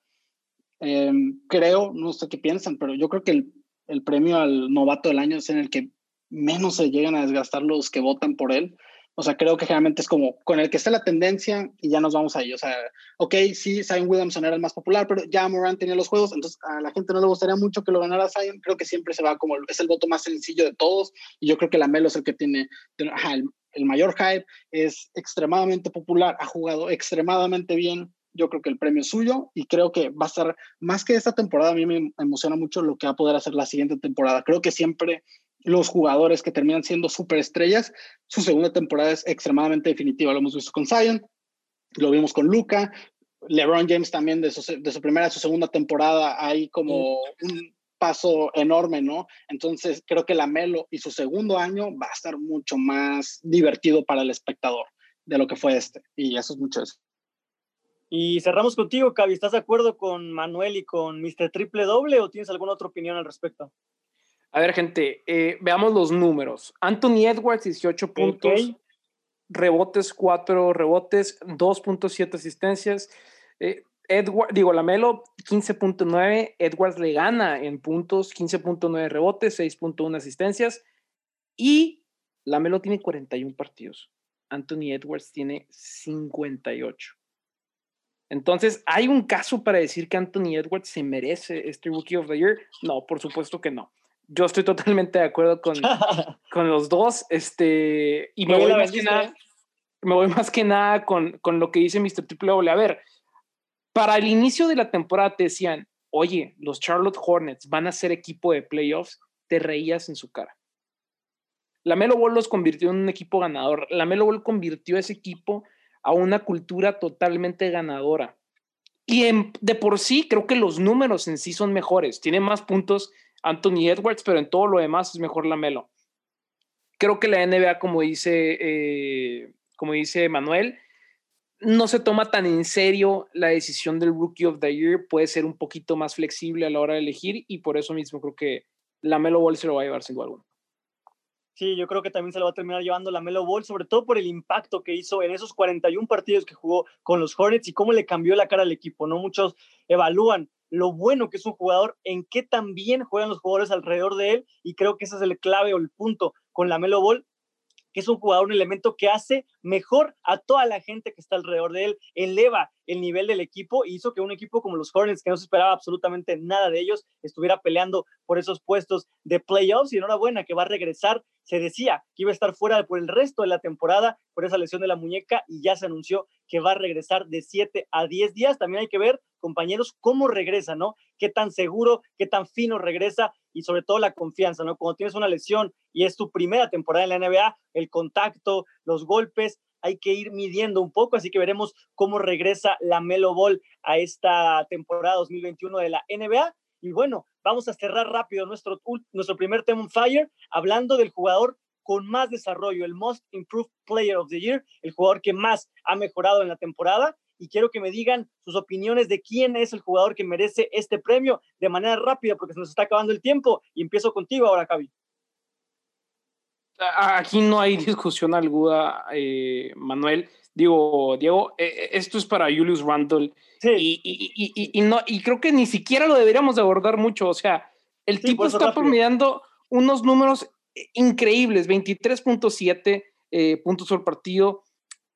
Em, creo, no sé qué piensan, pero yo creo que el, el premio al novato del año es en el que menos se llegan a desgastar los que votan por él o sea, creo que generalmente es como con el que está la tendencia y ya nos vamos ahí. O sea, ok, sí, Zion Williamson era el más popular, pero ya Moran tenía los juegos, entonces a la gente no le gustaría mucho que lo ganara Zion. Creo que siempre se va como, es el voto más sencillo de todos y yo creo que la Melo es el que tiene el, mayor hype, es extremadamente popular, ha jugado extremadamente bien. Yo creo que el premio es suyo y creo que va a estar, más que esta temporada, a mí me emociona mucho lo que va a poder hacer la siguiente temporada. Creo que siempre los jugadores que terminan siendo superestrellas, su segunda temporada es extremadamente definitiva. Lo hemos visto con Zion, lo vimos con Luca, LeBron James también de su, de su primera a su segunda temporada hay como un paso enorme, ¿no? Entonces creo que la Melo y su segundo año va a estar mucho más divertido para el espectador de lo que fue este. Y eso es mucho eso. Y cerramos contigo, Cavi. ¿Estás de acuerdo con Manuel y con Mr. Triple Doble o tienes alguna otra opinión al respecto? A ver, gente, eh, veamos los números. Anthony Edwards, 18 puntos, rebotes, 4 rebotes, 2.7 asistencias. Eh, Edward, digo, Lamelo, 15.9. Edwards le gana en puntos, 15.9 rebotes, 6.1 asistencias. Y Lamelo tiene 41 partidos. Anthony Edwards tiene 58. Entonces, ¿hay un caso para decir que Anthony Edwards se merece este Rookie of the Year? No, por supuesto que no yo estoy totalmente de acuerdo con, <laughs> con los dos. Este, y me voy, más que nada, me voy más que nada con, con lo que dice Mr. Triple. A ver, para el inicio de la temporada te decían, oye, los Charlotte Hornets van a ser equipo de playoffs, te reías en su cara. La Melo Ball los convirtió en un equipo ganador. La Melo Ball convirtió ese equipo a una cultura totalmente ganadora. Y de por sí creo que los números en sí son mejores. Tiene más puntos Anthony Edwards, pero en todo lo demás es mejor la Melo. Creo que la NBA, como dice, eh, como dice Manuel, no se toma tan en serio la decisión del Rookie of the Year, puede ser un poquito más flexible a la hora de elegir y por eso mismo creo que la Melo Ball se lo va a llevar sin duda alguna. Sí, yo creo que también se lo va a terminar llevando la Melo Ball, sobre todo por el impacto que hizo en esos 41 partidos que jugó con los Hornets y cómo le cambió la cara al equipo, ¿no? Muchos evalúan lo bueno que es un jugador, en qué también juegan los jugadores alrededor de él, y creo que ese es el clave o el punto con la Melo Ball, que es un jugador, un elemento que hace mejor a toda la gente que está alrededor de él, eleva el nivel del equipo y hizo que un equipo como los Hornets, que no se esperaba absolutamente nada de ellos, estuviera peleando por esos puestos de playoffs y enhorabuena que va a regresar. Se decía que iba a estar fuera por el resto de la temporada por esa lesión de la muñeca y ya se anunció que va a regresar de 7 a 10 días. También hay que ver compañeros, cómo regresa, ¿no? Qué tan seguro, qué tan fino regresa y sobre todo la confianza, ¿no? Cuando tienes una lesión y es tu primera temporada en la NBA, el contacto, los golpes, hay que ir midiendo un poco, así que veremos cómo regresa la Melo Ball a esta temporada 2021 de la NBA. Y bueno, vamos a cerrar rápido nuestro, nuestro primer tema fire, hablando del jugador con más desarrollo, el Most Improved Player of the Year, el jugador que más ha mejorado en la temporada y quiero que me digan sus opiniones de quién es el jugador que merece este premio de manera rápida porque se nos está acabando el tiempo y empiezo contigo ahora, Javi. Aquí no hay discusión alguna, eh, Manuel. Digo, Diego, eh, eh, esto es para Julius Randle y, no, y creo que ni siquiera lo deberíamos de abordar mucho. O sea, el tipo está promediando unos números increíbles, 23.7 puntos por partido,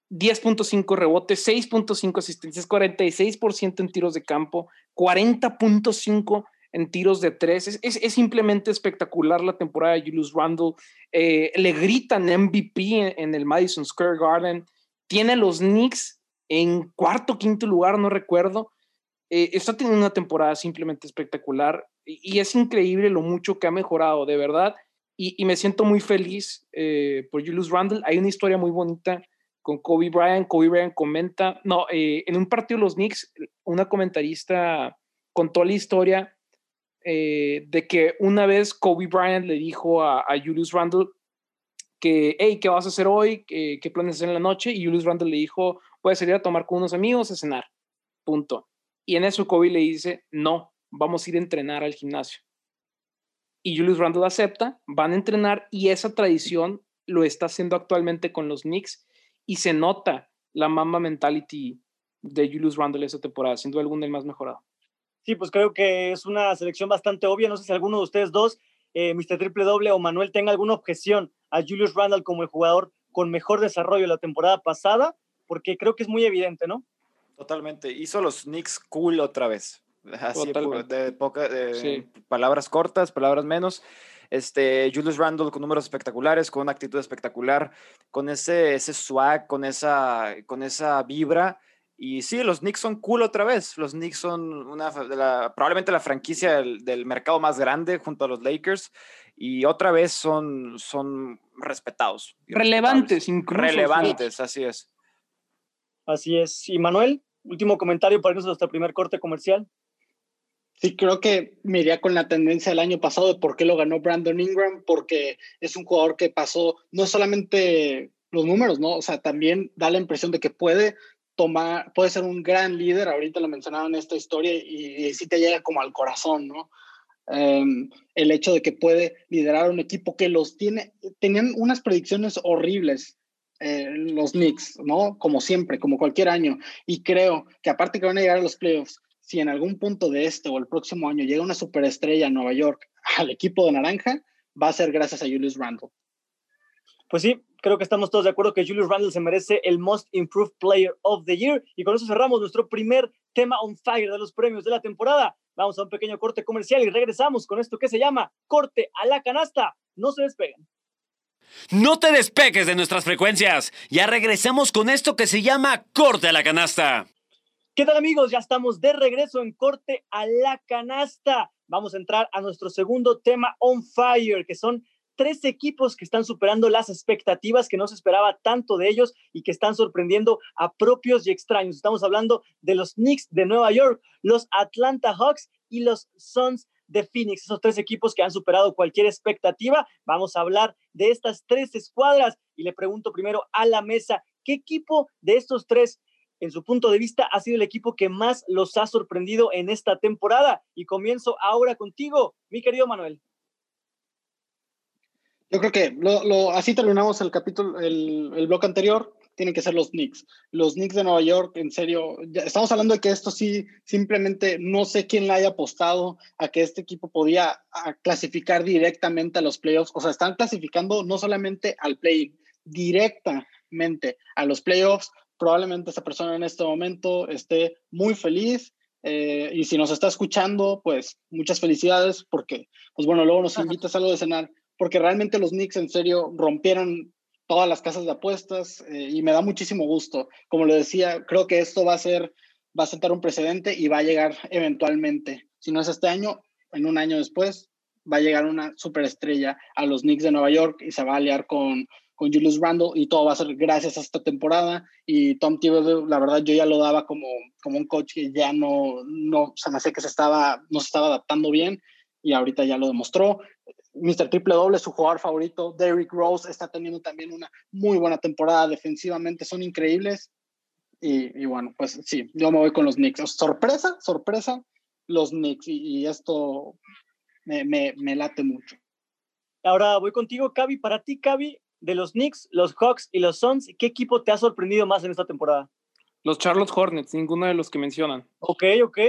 10.5 rebotes, 6.5 asistencias, 46% en tiros de campo, 40.5 en tiros de tres. Es, es, simplemente espectacular la temporada de Julius Randle. Eh, le gritan MVP en, el Madison Square Garden. Tiene los Knicks en cuarto, quinto lugar, no recuerdo. Eh, está teniendo una temporada simplemente espectacular y, es increíble lo mucho que ha mejorado, de verdad. Y, me siento muy feliz eh, por Julius Randle. Hay una historia muy bonita con Kobe Bryant. Kobe Bryant comenta, no, en un partido de los Knicks, una comentarista contó la historia eh, de que una vez Kobe Bryant le dijo a, Julius Randle que, hey, ¿qué vas a hacer hoy? ¿Qué, planes hacer en la noche? Y Julius Randle le dijo, voy a salir a tomar con unos amigos a cenar. Punto. Y en eso Kobe le dice, no, vamos a ir a entrenar al gimnasio. Y Julius Randle acepta, van a entrenar y esa tradición lo está haciendo actualmente con los Knicks y se nota la mamba mentality de Julius Randle esa temporada, siendo alguna el más mejorado. Sí, pues creo que es una selección bastante obvia. No sé si alguno de ustedes dos, eh, Mr. Triple Doble o Manuel, tenga alguna objeción a Julius Randall como el jugador con mejor desarrollo la temporada pasada, porque creo que es muy evidente, ¿no? Totalmente. Hizo los Knicks cool otra vez. Así de, poca, de palabras cortas, palabras menos. Este, Julius Randle con números espectaculares, con una actitud espectacular, con ese, ese swag, con esa, con esa vibra y sí, los Knicks son cool otra vez. Los Knicks son una, probablemente la franquicia del, mercado más grande junto a los Lakers. Y otra vez son, son respetados. Relevantes, incluso. Relevantes, así es. Así es. Y Manuel, último comentario para irnos hasta el primer corte comercial. Sí, creo que me iría con la tendencia del año pasado de por qué lo ganó Brandon Ingram, porque es un jugador que pasó no solamente los números, ¿no? O sea, también da la impresión de que puede tomar, puede ser un gran líder, ahorita lo mencionaban en esta historia y, sí te llega como al corazón, ¿no? Em, el hecho de que puede liderar un equipo que los tiene, tenían unas predicciones horribles eh, los Knicks, ¿no? Como siempre, como cualquier año. Y creo que aparte que van a llegar a los playoffs, si en algún punto de este o el próximo año llega una superestrella a Nueva York al equipo de naranja, va a ser gracias a Julius Randle. Pues sí, creo que estamos todos de acuerdo que Julius Randle se merece el Most Improved Player of the Year. Y con eso cerramos nuestro primer tema on fire de los premios de la temporada. Vamos a un pequeño corte comercial y regresamos con esto que se llama Corte a la Canasta. No se despeguen. No te despegues de nuestras frecuencias. Ya regresamos con esto que se llama Corte a la Canasta. ¿Qué tal amigos? Ya estamos de regreso en Corte a la Canasta. Vamos a entrar a nuestro segundo tema on fire, que son tres equipos que están superando las expectativas que no se esperaba tanto de ellos y que están sorprendiendo a propios y extraños. Estamos hablando de los Knicks de Nueva York, los Atlanta Hawks y los Suns de Phoenix, esos tres equipos que han superado cualquier expectativa. Vamos a hablar de estas tres escuadras y le pregunto primero a la mesa, ¿qué equipo de estos tres en su punto de vista, ha sido el equipo que más los ha sorprendido en esta temporada. Y comienzo ahora contigo, mi querido Manuel. Yo creo que lo, así terminamos el capítulo, el, el bloque anterior. Tienen que ser los Knicks. Los Knicks de Nueva York, en serio, estamos hablando de que esto sí, simplemente no sé quién le haya apostado a que este equipo podía clasificar directamente a los playoffs. O sea, están clasificando no solamente al play, directamente a los playoffs. Probablemente esa persona en este momento esté muy feliz, eh, y si nos está escuchando, pues muchas felicidades porque, pues bueno, luego nos invitas a algo de cenar porque realmente los Knicks en serio rompieron todas las casas de apuestas eh, y me da muchísimo gusto. Como le decía, creo que esto va a ser, va a sentar un precedente y va a llegar eventualmente. Si no es este año, en un año después, va a llegar una superestrella a los Knicks de Nueva York y se va a aliar con, con Julius Randle y todo va a ser gracias a esta temporada. Y Tom Thibodeau, la verdad, yo ya lo daba como, como un coach que ya no, no, se me hace que se estaba, no se estaba adaptando bien y ahorita ya lo demostró. Mr. Triple Doble, su jugador favorito, Derrick Rose, está teniendo también una muy buena temporada defensivamente, son increíbles. Y, bueno, pues sí, yo me voy con los Knicks. Sorpresa, sorpresa, los Knicks. Y, esto me, me, me, late mucho. Ahora voy contigo, Cavi. Para ti, Cavi, de los Knicks, los Hawks y los Suns, ¿qué equipo te ha sorprendido más en esta temporada? Los Charlotte Hornets, ninguno de los que mencionan. Ok, ok.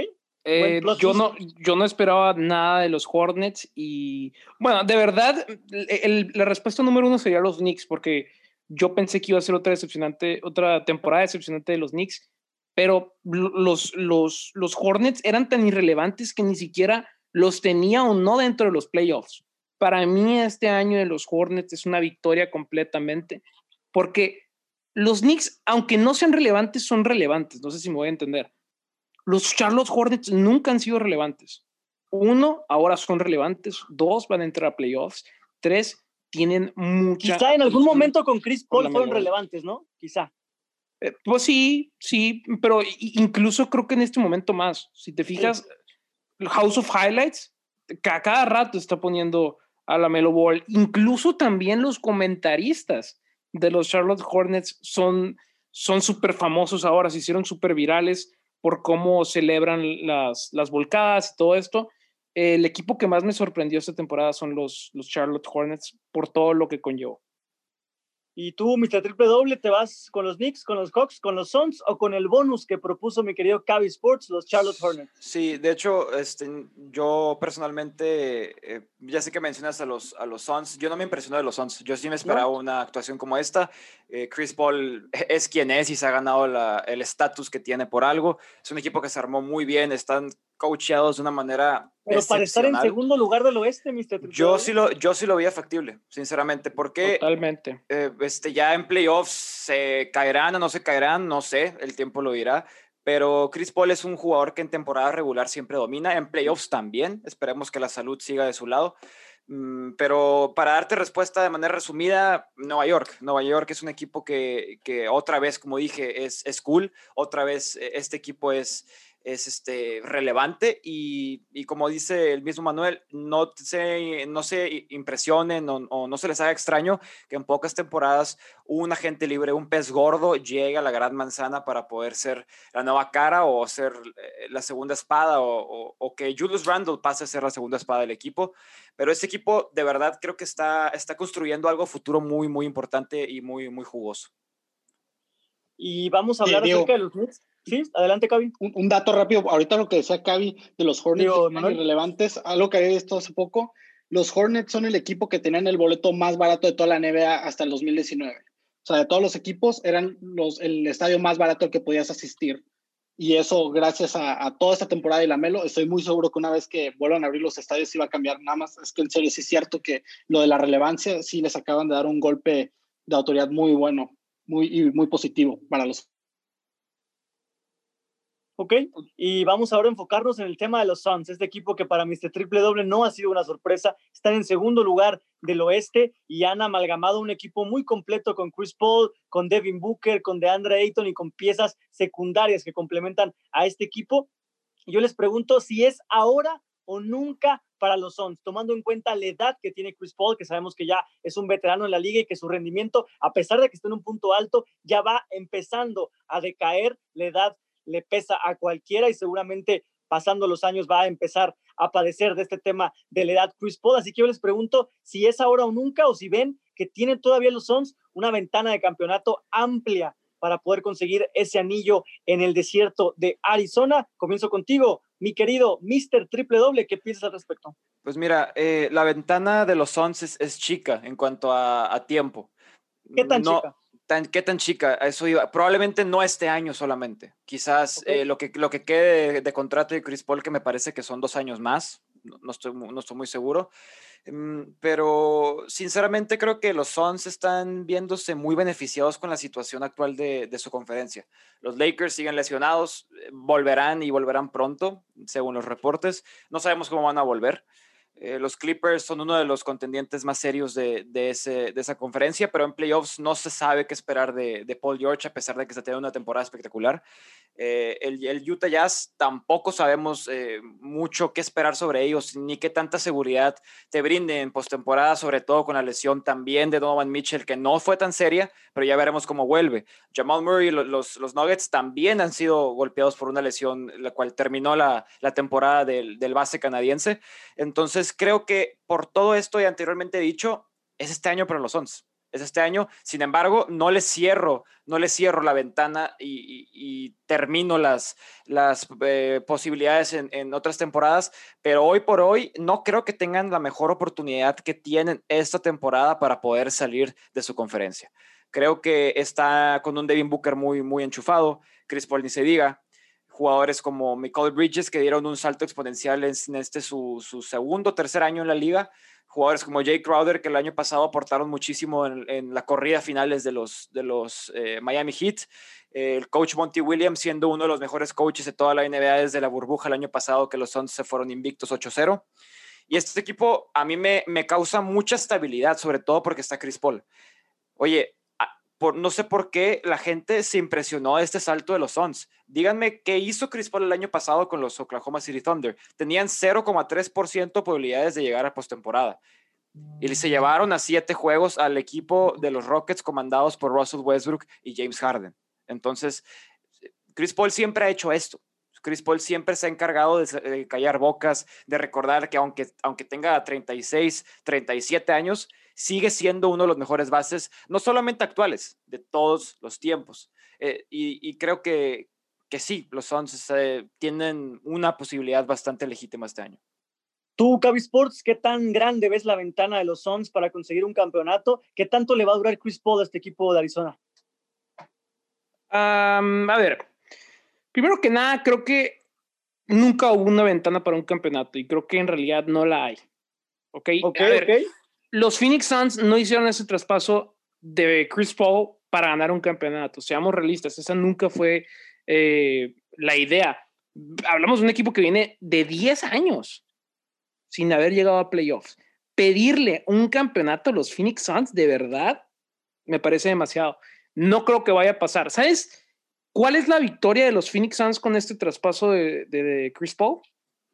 Eh, yo, no, yo no esperaba nada de los Hornets y bueno, de verdad, la respuesta número uno sería los Knicks porque Yo pensé que iba a ser otra decepcionante, otra temporada decepcionante de los Knicks, pero los, los, los Hornets eran tan irrelevantes que ni siquiera los tenía o no dentro de los playoffs. Para mí este año de los Hornets es una victoria completamente, porque los Knicks, aunque no sean relevantes, son relevantes. No sé si me voy a entender. Los Charlotte Hornets nunca han sido relevantes. Uno, ahora son relevantes. Dos, van a entrar a playoffs. Tres, tienen mucha. Quizá en algún momento con Chris Paul fueron relevantes, ¿no? Quizá. Eh, pues sí, sí, pero incluso creo que en este momento más. Si te fijas, House of Highlights, cada rato está poniendo a la Melo Ball. Incluso también los comentaristas de los Charlotte Hornets son súper famosos ahora, se hicieron súper virales por cómo celebran las, las volcadas y todo esto. El equipo que más me sorprendió esta temporada son los, los Charlotte Hornets por todo lo que conllevó. Y tú, Mr. Triple Doble, ¿te vas con los Knicks, con los Hawks, con los Suns o con el bonus que propuso mi querido Cavi Sports, los Charlotte Hornets? Sí, de hecho, este, yo personalmente, eh, ya sé que mencionas a los, a los Suns, yo no me impresiono de los Suns, yo sí me esperaba una actuación como esta. Eh, Chris Paul <laughs> es quien es y se ha ganado el estatus que tiene por algo. Es un equipo que se armó muy bien, están coacheados de una manera. Pero para estar en segundo lugar del oeste, Mr. Yo sí lo, yo sí lo veía factible, sinceramente, porque. Totalmente. Eh, este, ya en playoffs se caerán o no se caerán, no sé, el tiempo lo dirá. Pero Chris Paul es un jugador que en temporada regular siempre domina, en playoffs también. Esperemos que la salud siga de su lado. Mm, pero para darte respuesta de manera resumida, Nueva York. Nueva York es un equipo que, que otra vez, como dije, es, es cool. Otra vez, e, este equipo es, es este, relevante y, y, como dice el mismo Manuel, no se, no se impresionen o, no se les haga extraño que en pocas temporadas un agente libre, un pez gordo, llegue a la gran manzana para poder ser la nueva cara o ser eh, la segunda espada o, o, que Julius Randle pase a ser la segunda espada del equipo. Pero este equipo de verdad creo que está, está construyendo algo futuro muy, muy importante y muy, muy jugoso. Y vamos a hablar acerca de los Knicks Sí, adelante, Cavi. Un, dato rápido, ahorita lo que decía Cavi de los Hornets irrelevantes, algo que había visto hace poco, los Hornets son el equipo que tenían el boleto más barato de toda la NBA hasta el 2019. O sea, de todos los equipos, eran los, el estadio más barato al que podías asistir. Y eso, gracias a, toda esta temporada de la Melo, estoy muy seguro que una vez que vuelvan a abrir los estadios, sí va a cambiar nada más. Es que en serio sí es cierto que lo de la relevancia, sí les acaban de dar un golpe de autoridad muy bueno, muy, muy positivo para los ¿ok? Y vamos ahora a enfocarnos en el tema de los Suns, este equipo que para Mr. Triple Doble no ha sido una sorpresa, están en segundo lugar del oeste y han amalgamado un equipo muy completo con Chris Paul, con Devin Booker, con DeAndre Ayton y con piezas secundarias que complementan a este equipo. Yo les pregunto si es ahora o nunca para los Suns, tomando en cuenta la edad que tiene Chris Paul, que sabemos que ya es un veterano en la liga y que su rendimiento, a pesar de que está en un punto alto, ya va empezando a decaer la edad le pesa a cualquiera y seguramente pasando los años va a empezar a padecer de este tema de la edad Chris Paul. Así que yo les pregunto si es ahora o nunca o si ven que tienen todavía los Suns una ventana de campeonato amplia para poder conseguir ese anillo en el desierto de Arizona. Comienzo contigo, mi querido Mr. Triple Doble. ¿Qué piensas al respecto? Pues mira, eh, la ventana de los Suns es, chica en cuanto a, tiempo. ¿Qué tan chica? ¿Qué tan chica? Eso iba. Probablemente no este año solamente. Quizás eh, lo, que, lo que quede de, contrato de Chris Paul, que me parece que son dos años más. No, estoy, no estoy muy seguro. Mm, pero sinceramente creo que los Suns están viéndose muy beneficiados con la situación actual de, de su conferencia. Los Lakers siguen lesionados, eh, volverán y volverán pronto, según los reportes. No sabemos cómo van a volver. Eh, los Clippers son uno de los contendientes más serios de, de, ese, de, esa conferencia, pero en playoffs no se sabe qué esperar de, de Paul George, a pesar de que se tiene una temporada espectacular. Eh, el, el, Utah Jazz tampoco sabemos eh, mucho qué esperar sobre ellos, ni qué tanta seguridad te brinden en postemporada, sobre todo con la lesión también de Donovan Mitchell, que no fue tan seria, pero ya veremos cómo vuelve. Jamal Murray, los, los Nuggets también han sido golpeados por una lesión, la cual terminó la, la temporada del, del base canadiense. Entonces, creo que por todo esto y anteriormente dicho, es este año para los Suns es este año. Sin embargo, no le cierro, no le cierro la ventana y, termino las, eh, posibilidades en, otras temporadas, pero hoy por hoy no creo que tengan la mejor oportunidad que tienen esta temporada para poder salir de su conferencia. Creo que está con un Devin Booker muy, muy enchufado. Chris Paul ni se diga. Jugadores como Michael Bridges que dieron un salto exponencial en este su, su segundo, tercer año en la liga jugadores como Jay Crowder, que el año pasado aportaron muchísimo en, la corrida finales de los, de los eh, Miami Heat. el coach Monty Williams siendo uno de los mejores coaches de toda la NBA desde la burbuja el año pasado, que los Suns se fueron invictos 8-0. Y este equipo a mí me, me causa mucha estabilidad, sobre todo porque está Chris Paul. Oye, no sé por qué la gente se impresionó de este salto de los Suns. Díganme qué hizo Chris Paul el año pasado con los Oklahoma City Thunder. Tenían 0,3% probabilidades de llegar a postemporada. Y se llevaron a siete juegos al equipo de los Rockets comandados por Russell Westbrook y James Harden. Entonces, Chris Paul siempre ha hecho esto. Chris Paul siempre se ha encargado de, callar bocas, de recordar que aunque, aunque tenga 36, 37 años, sigue siendo uno de los mejores bases, no solamente actuales, de todos los tiempos. Eh, y, creo que, que sí, los Suns eh, tienen una posibilidad bastante legítima este año. Tú, Cavi Sports, ¿qué tan grande ves la ventana de los Suns para conseguir un campeonato? ¿Qué tanto le va a durar Chris Paul a este equipo de Arizona? a ver, primero que nada, creo que nunca hubo una ventana para un campeonato y creo que en realidad no la hay. Ok, ok, ok los Phoenix Suns no hicieron ese traspaso de Chris Paul para ganar un campeonato. Seamos realistas, esa nunca fue eh, la idea. Hablamos de un equipo que viene de 10 años sin haber llegado a playoffs. Pedirle un campeonato a los Phoenix Suns, de verdad, me parece demasiado. No creo que vaya a pasar. ¿Sabes cuál es la victoria de los Phoenix Suns con este traspaso de, Chris Paul?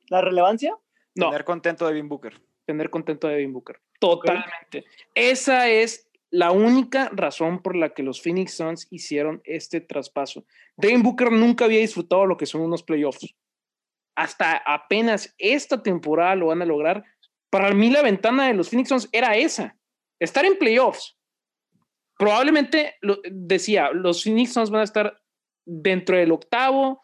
¿La relevancia? No. Tener contento a Devin Booker. Tener contento a Devin Booker. Totalmente. Esa es la única razón por la que los Phoenix Suns hicieron este traspaso. Devin Booker nunca había disfrutado lo que son unos playoffs. Hasta apenas esta temporada lo van a lograr. Para mí la ventana de los Phoenix Suns era esa, estar en playoffs. Probablemente, lo, decía, los Phoenix Suns van a estar dentro del octavo,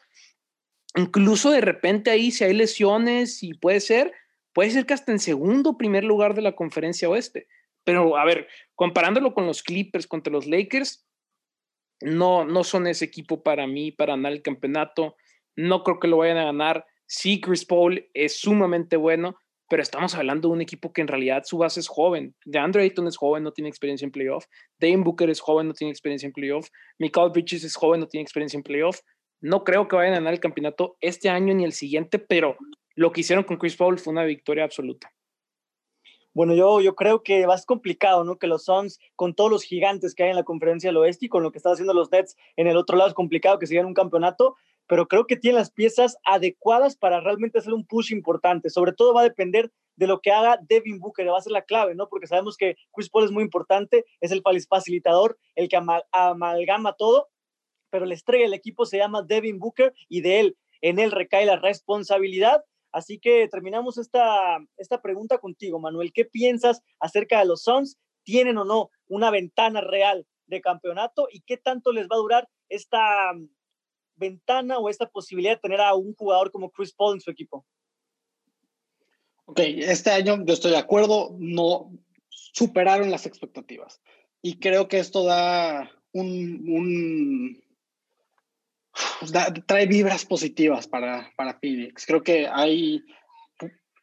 incluso de repente ahí si hay lesiones y puede ser, puede ser que hasta en segundo primer lugar de la conferencia oeste. Pero a ver, comparándolo con los Clippers contra los Lakers, no, no son ese equipo para mí para ganar el campeonato. No creo que lo vayan a ganar. Sí, Chris Paul es sumamente bueno, pero estamos hablando de un equipo que en realidad su base es joven. DeAndre Ayton es joven, no tiene experiencia en playoff. Dane Booker es joven, no tiene experiencia en playoff. Michael Bridges es joven, no tiene experiencia en playoff. No creo que vayan a ganar el campeonato este año ni el siguiente, pero lo que hicieron con Chris Paul fue una victoria absoluta. Bueno, yo, yo creo que va a ser complicado, ¿no? Que los Suns, con todos los gigantes que hay en la conferencia del oeste y con lo que están haciendo los Nets en el otro lado, es complicado que sigan un campeonato, pero creo que tienen las piezas adecuadas para realmente hacer un push importante. Sobre todo va a depender de lo que haga Devin Booker, va a ser la clave, ¿no? Porque sabemos que Chris Paul es muy importante, es el facilitador, el que amalgama todo, pero la estrella del equipo se llama Devin Booker y de él, en él recae la responsabilidad Así que terminamos esta, esta pregunta contigo, Manuel. ¿Qué piensas acerca de los Suns? ¿Tienen o no una ventana real de campeonato? ¿Y qué tanto les va a durar esta mm, ventana o esta posibilidad de tener a un jugador como Chris Paul en su equipo? Ok, este año yo estoy de acuerdo, no superaron las expectativas. Y creo que esto da un pues, trae vibras positivas para, para Phoenix. Creo que hay,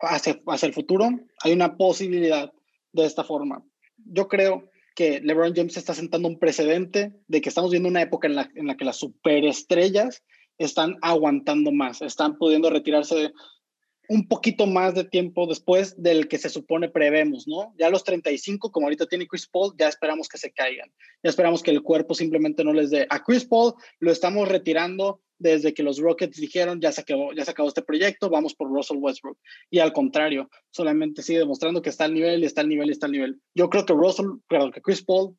hacia, hacia el futuro, hay una posibilidad de esta forma. Yo creo que LeBron James está sentando un precedente de que estamos viendo una época en la, en la que las superestrellas están aguantando más, están pudiendo retirarse de, un poquito más de tiempo después del que se supone prevemos, ¿no? Ya los 35, como ahorita tiene Chris Paul, ya esperamos que se caigan. Ya esperamos que el cuerpo simplemente no les dé. A Chris Paul lo estamos retirando desde que los Rockets dijeron, ya se acabó, ya se acabó este proyecto, vamos por Russell Westbrook. Y al contrario, solamente sigue demostrando que está al nivel, está al nivel, está al nivel. Yo creo que Russell, perdón, que Chris Paul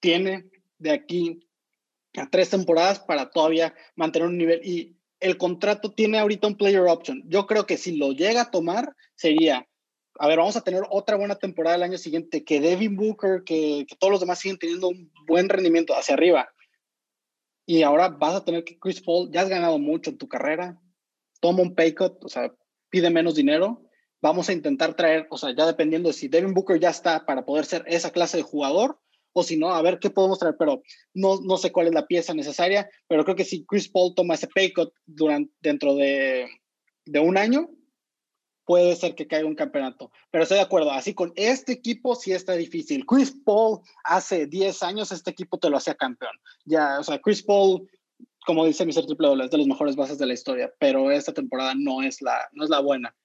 tiene de aquí a tres temporadas para todavía mantener un nivel y el contrato tiene ahorita un player option. Yo creo que si lo llega a tomar, sería, a ver, vamos a tener otra buena temporada el año siguiente, que Devin Booker, que, todos los demás siguen teniendo un buen rendimiento hacia arriba. Y ahora vas a tener que Chris Paul, ya has ganado mucho en tu carrera, toma un pay cut, o sea, pide menos dinero. Vamos a intentar traer, o sea, ya dependiendo de si Devin Booker ya está para poder ser esa clase de jugador, o si no, a ver qué podemos traer, pero no, no sé cuál es la pieza necesaria, pero creo que si Chris Paul toma ese pay cut durante, dentro de, de un año, puede ser que caiga un campeonato. Pero estoy de acuerdo, así con este equipo sí está difícil. Chris Paul hace 10 años este equipo te lo hacía campeón. Ya, o sea, Chris Paul, como dice Mr. Triple es de los mejores bases de la historia, pero esta temporada no es la, no es la buena,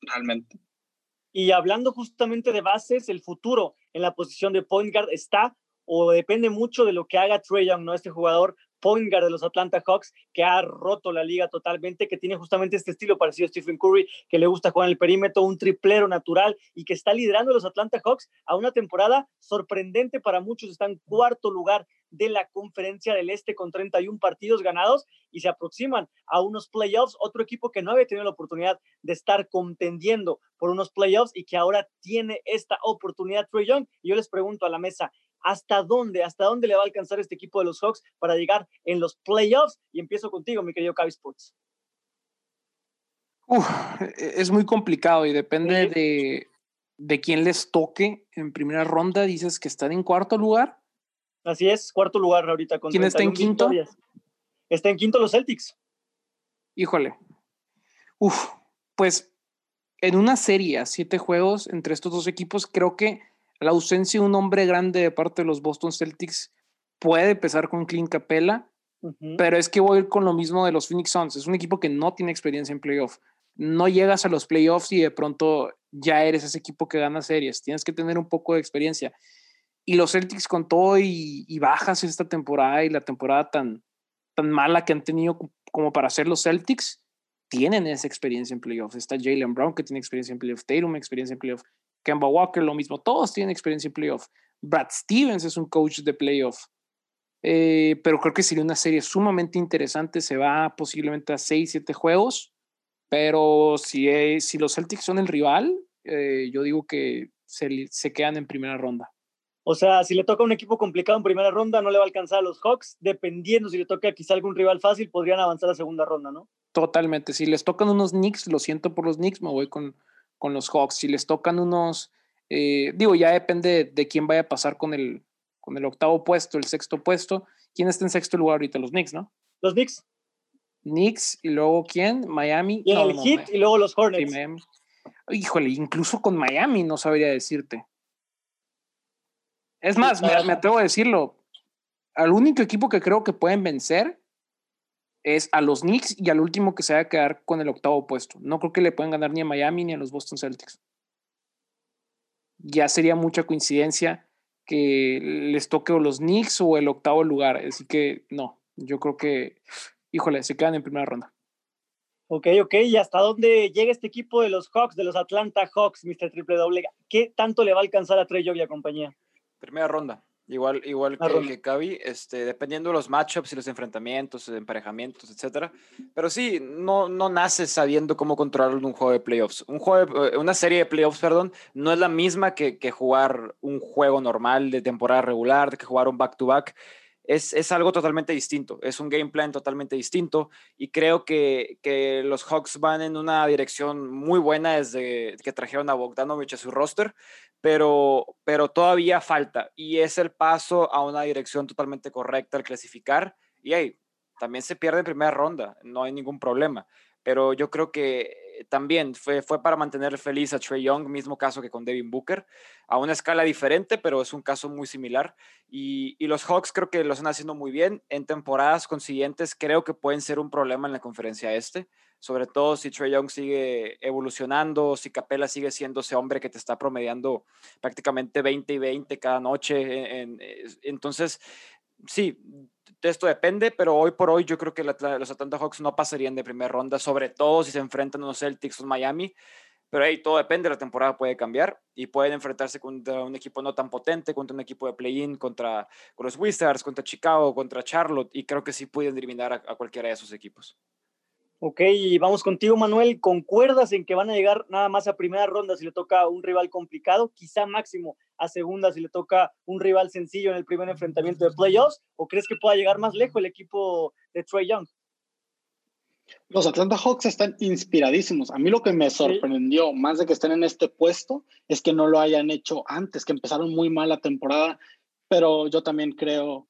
realmente. Y hablando justamente de bases, el futuro en la posición de point guard está o depende mucho de lo que haga Trey Young, ¿no? Este jugador point guard de los Atlanta Hawks, que ha roto la liga totalmente, que tiene justamente este estilo parecido a Stephen Curry, que le gusta jugar el perímetro, un triplero natural y que está liderando a los Atlanta Hawks a una temporada sorprendente para muchos. Está en cuarto lugar de la conferencia del Este con 31 partidos ganados y se aproximan a unos playoffs. Otro equipo que no había tenido la oportunidad de estar contendiendo por unos playoffs y que ahora tiene esta oportunidad, Trey Young. Y yo les pregunto a la mesa, hasta dónde, hasta dónde le va a alcanzar este equipo de los Hawks para llegar en los playoffs. Y empiezo contigo, mi querido Cavi Sports. E-, es muy complicado y depende de, de quién les toque en primera ronda. Dices que están en cuarto lugar. Así es, cuarto lugar ahorita. Con ¿Quién está en quinto? Está en quinto los Celtics. Híjole. Uf, pues en una serie siete juegos entre estos dos equipos, creo que la ausencia de un hombre grande de parte de los Boston Celtics puede empezar con Clint Capella, pero es que voy a ir con lo mismo de los Phoenix Suns. Es un equipo que no tiene experiencia en playoff. No llegas a los playoffs y de pronto ya eres ese equipo que gana series. Tienes que tener un poco de experiencia. Y los Celtics con todo y, bajas esta temporada y la temporada tan, tan mala que han tenido como para ser los Celtics, tienen esa experiencia en playoffs. Está Jalen Brown que tiene experiencia en playoffs, Tatum experiencia en playoffs, Kemba Walker lo mismo, todos tienen experiencia en playoff. Brad Stevens es un coach de playoff. Eh, pero creo que sería una serie sumamente interesante. Se va posiblemente a 6, 7 juegos. Pero si, si los Celtics son el rival, eh, yo digo que se, se, quedan en primera ronda. O sea, si le toca un equipo complicado en primera ronda, no le va a alcanzar a los Hawks. Dependiendo si le toca quizá algún rival fácil, podrían avanzar a segunda ronda, ¿no? Totalmente. Si les tocan unos Knicks, lo siento por los Knicks, me voy con, con los Hawks. Si les tocan unos, eh, digo, ya depende de, quién vaya a pasar con el, con el octavo puesto, el sexto puesto. ¿Quién está en sexto lugar ahorita? Los Knicks, ¿no? Los Knicks. Knicks y luego quién? Miami. Y el Heat y luego los Hornets. Híjole, incluso con Miami no sabría decirte. Es más, me, me, atrevo a decirlo. Al único equipo que creo que pueden vencer es a los Knicks y al último que se va a quedar con el octavo puesto. No creo que le puedan ganar ni a Miami ni a los Boston Celtics. Ya sería mucha coincidencia que les toque o los Knicks o el octavo lugar. Así que no, yo creo que, híjole, se quedan en primera ronda. Ok, ok, ¿y hasta dónde llega este equipo de los Hawks, de los Atlanta Hawks, Mr. Triple W? ¿Qué tanto le va a alcanzar a Trey Young y compañía? Primera ronda. Igual, igual que, que Cavi, este, dependiendo de los matchups y los enfrentamientos, emparejamientos, etcétera. Pero sí, no, no naces sabiendo cómo controlar un juego de playoffs. Un juego, eh, una serie de playoffs, perdón, no es la misma que, que jugar un juego normal de temporada regular, que jugar un back-to-back. Es, es, algo totalmente distinto, es un game plan totalmente distinto y creo que, que, los Hawks van en una dirección muy buena desde que trajeron a Bogdanovich a su roster pero, pero todavía falta y es el paso a una dirección totalmente correcta al clasificar. Y hey, también se pierde en primera ronda, no hay ningún problema, pero yo creo que también fue, fue para mantener feliz a Trey Young, mismo caso que con Devin Booker, a una escala diferente, pero es un caso muy similar. Y, y los Hawks creo que lo están haciendo muy bien. En temporadas consiguientes creo que pueden ser un problema en la conferencia este sobre todo si Trey Young sigue evolucionando, si Capela sigue siendo ese hombre que te está promediando prácticamente 20 y 20 cada noche. entonces, sí, esto depende, pero hoy por hoy yo creo que los Atlanta Hawks no pasarían de primera ronda, sobre todo si se enfrentan a los Celtics o Miami. Pero ahí todo depende, la temporada puede cambiar y pueden enfrentarse contra un equipo no tan potente, contra un equipo de play-in, contra los Wizards, contra Chicago, contra Charlotte, y creo que sí pueden eliminar a cualquiera de esos equipos. Ok, vamos contigo, Manuel. ¿Concuerdas en que van a llegar nada más a primera ronda si le toca un rival complicado? Quizá máximo a segunda si le toca un rival sencillo en el primer enfrentamiento de playoffs. ¿O crees que pueda llegar más lejos el equipo de Trey Young? Los Atlanta Hawks están inspiradísimos. A mí lo que me sorprendió, más de que estén en este puesto, es que no lo hayan hecho antes, que empezaron muy mal la temporada pero yo también creo,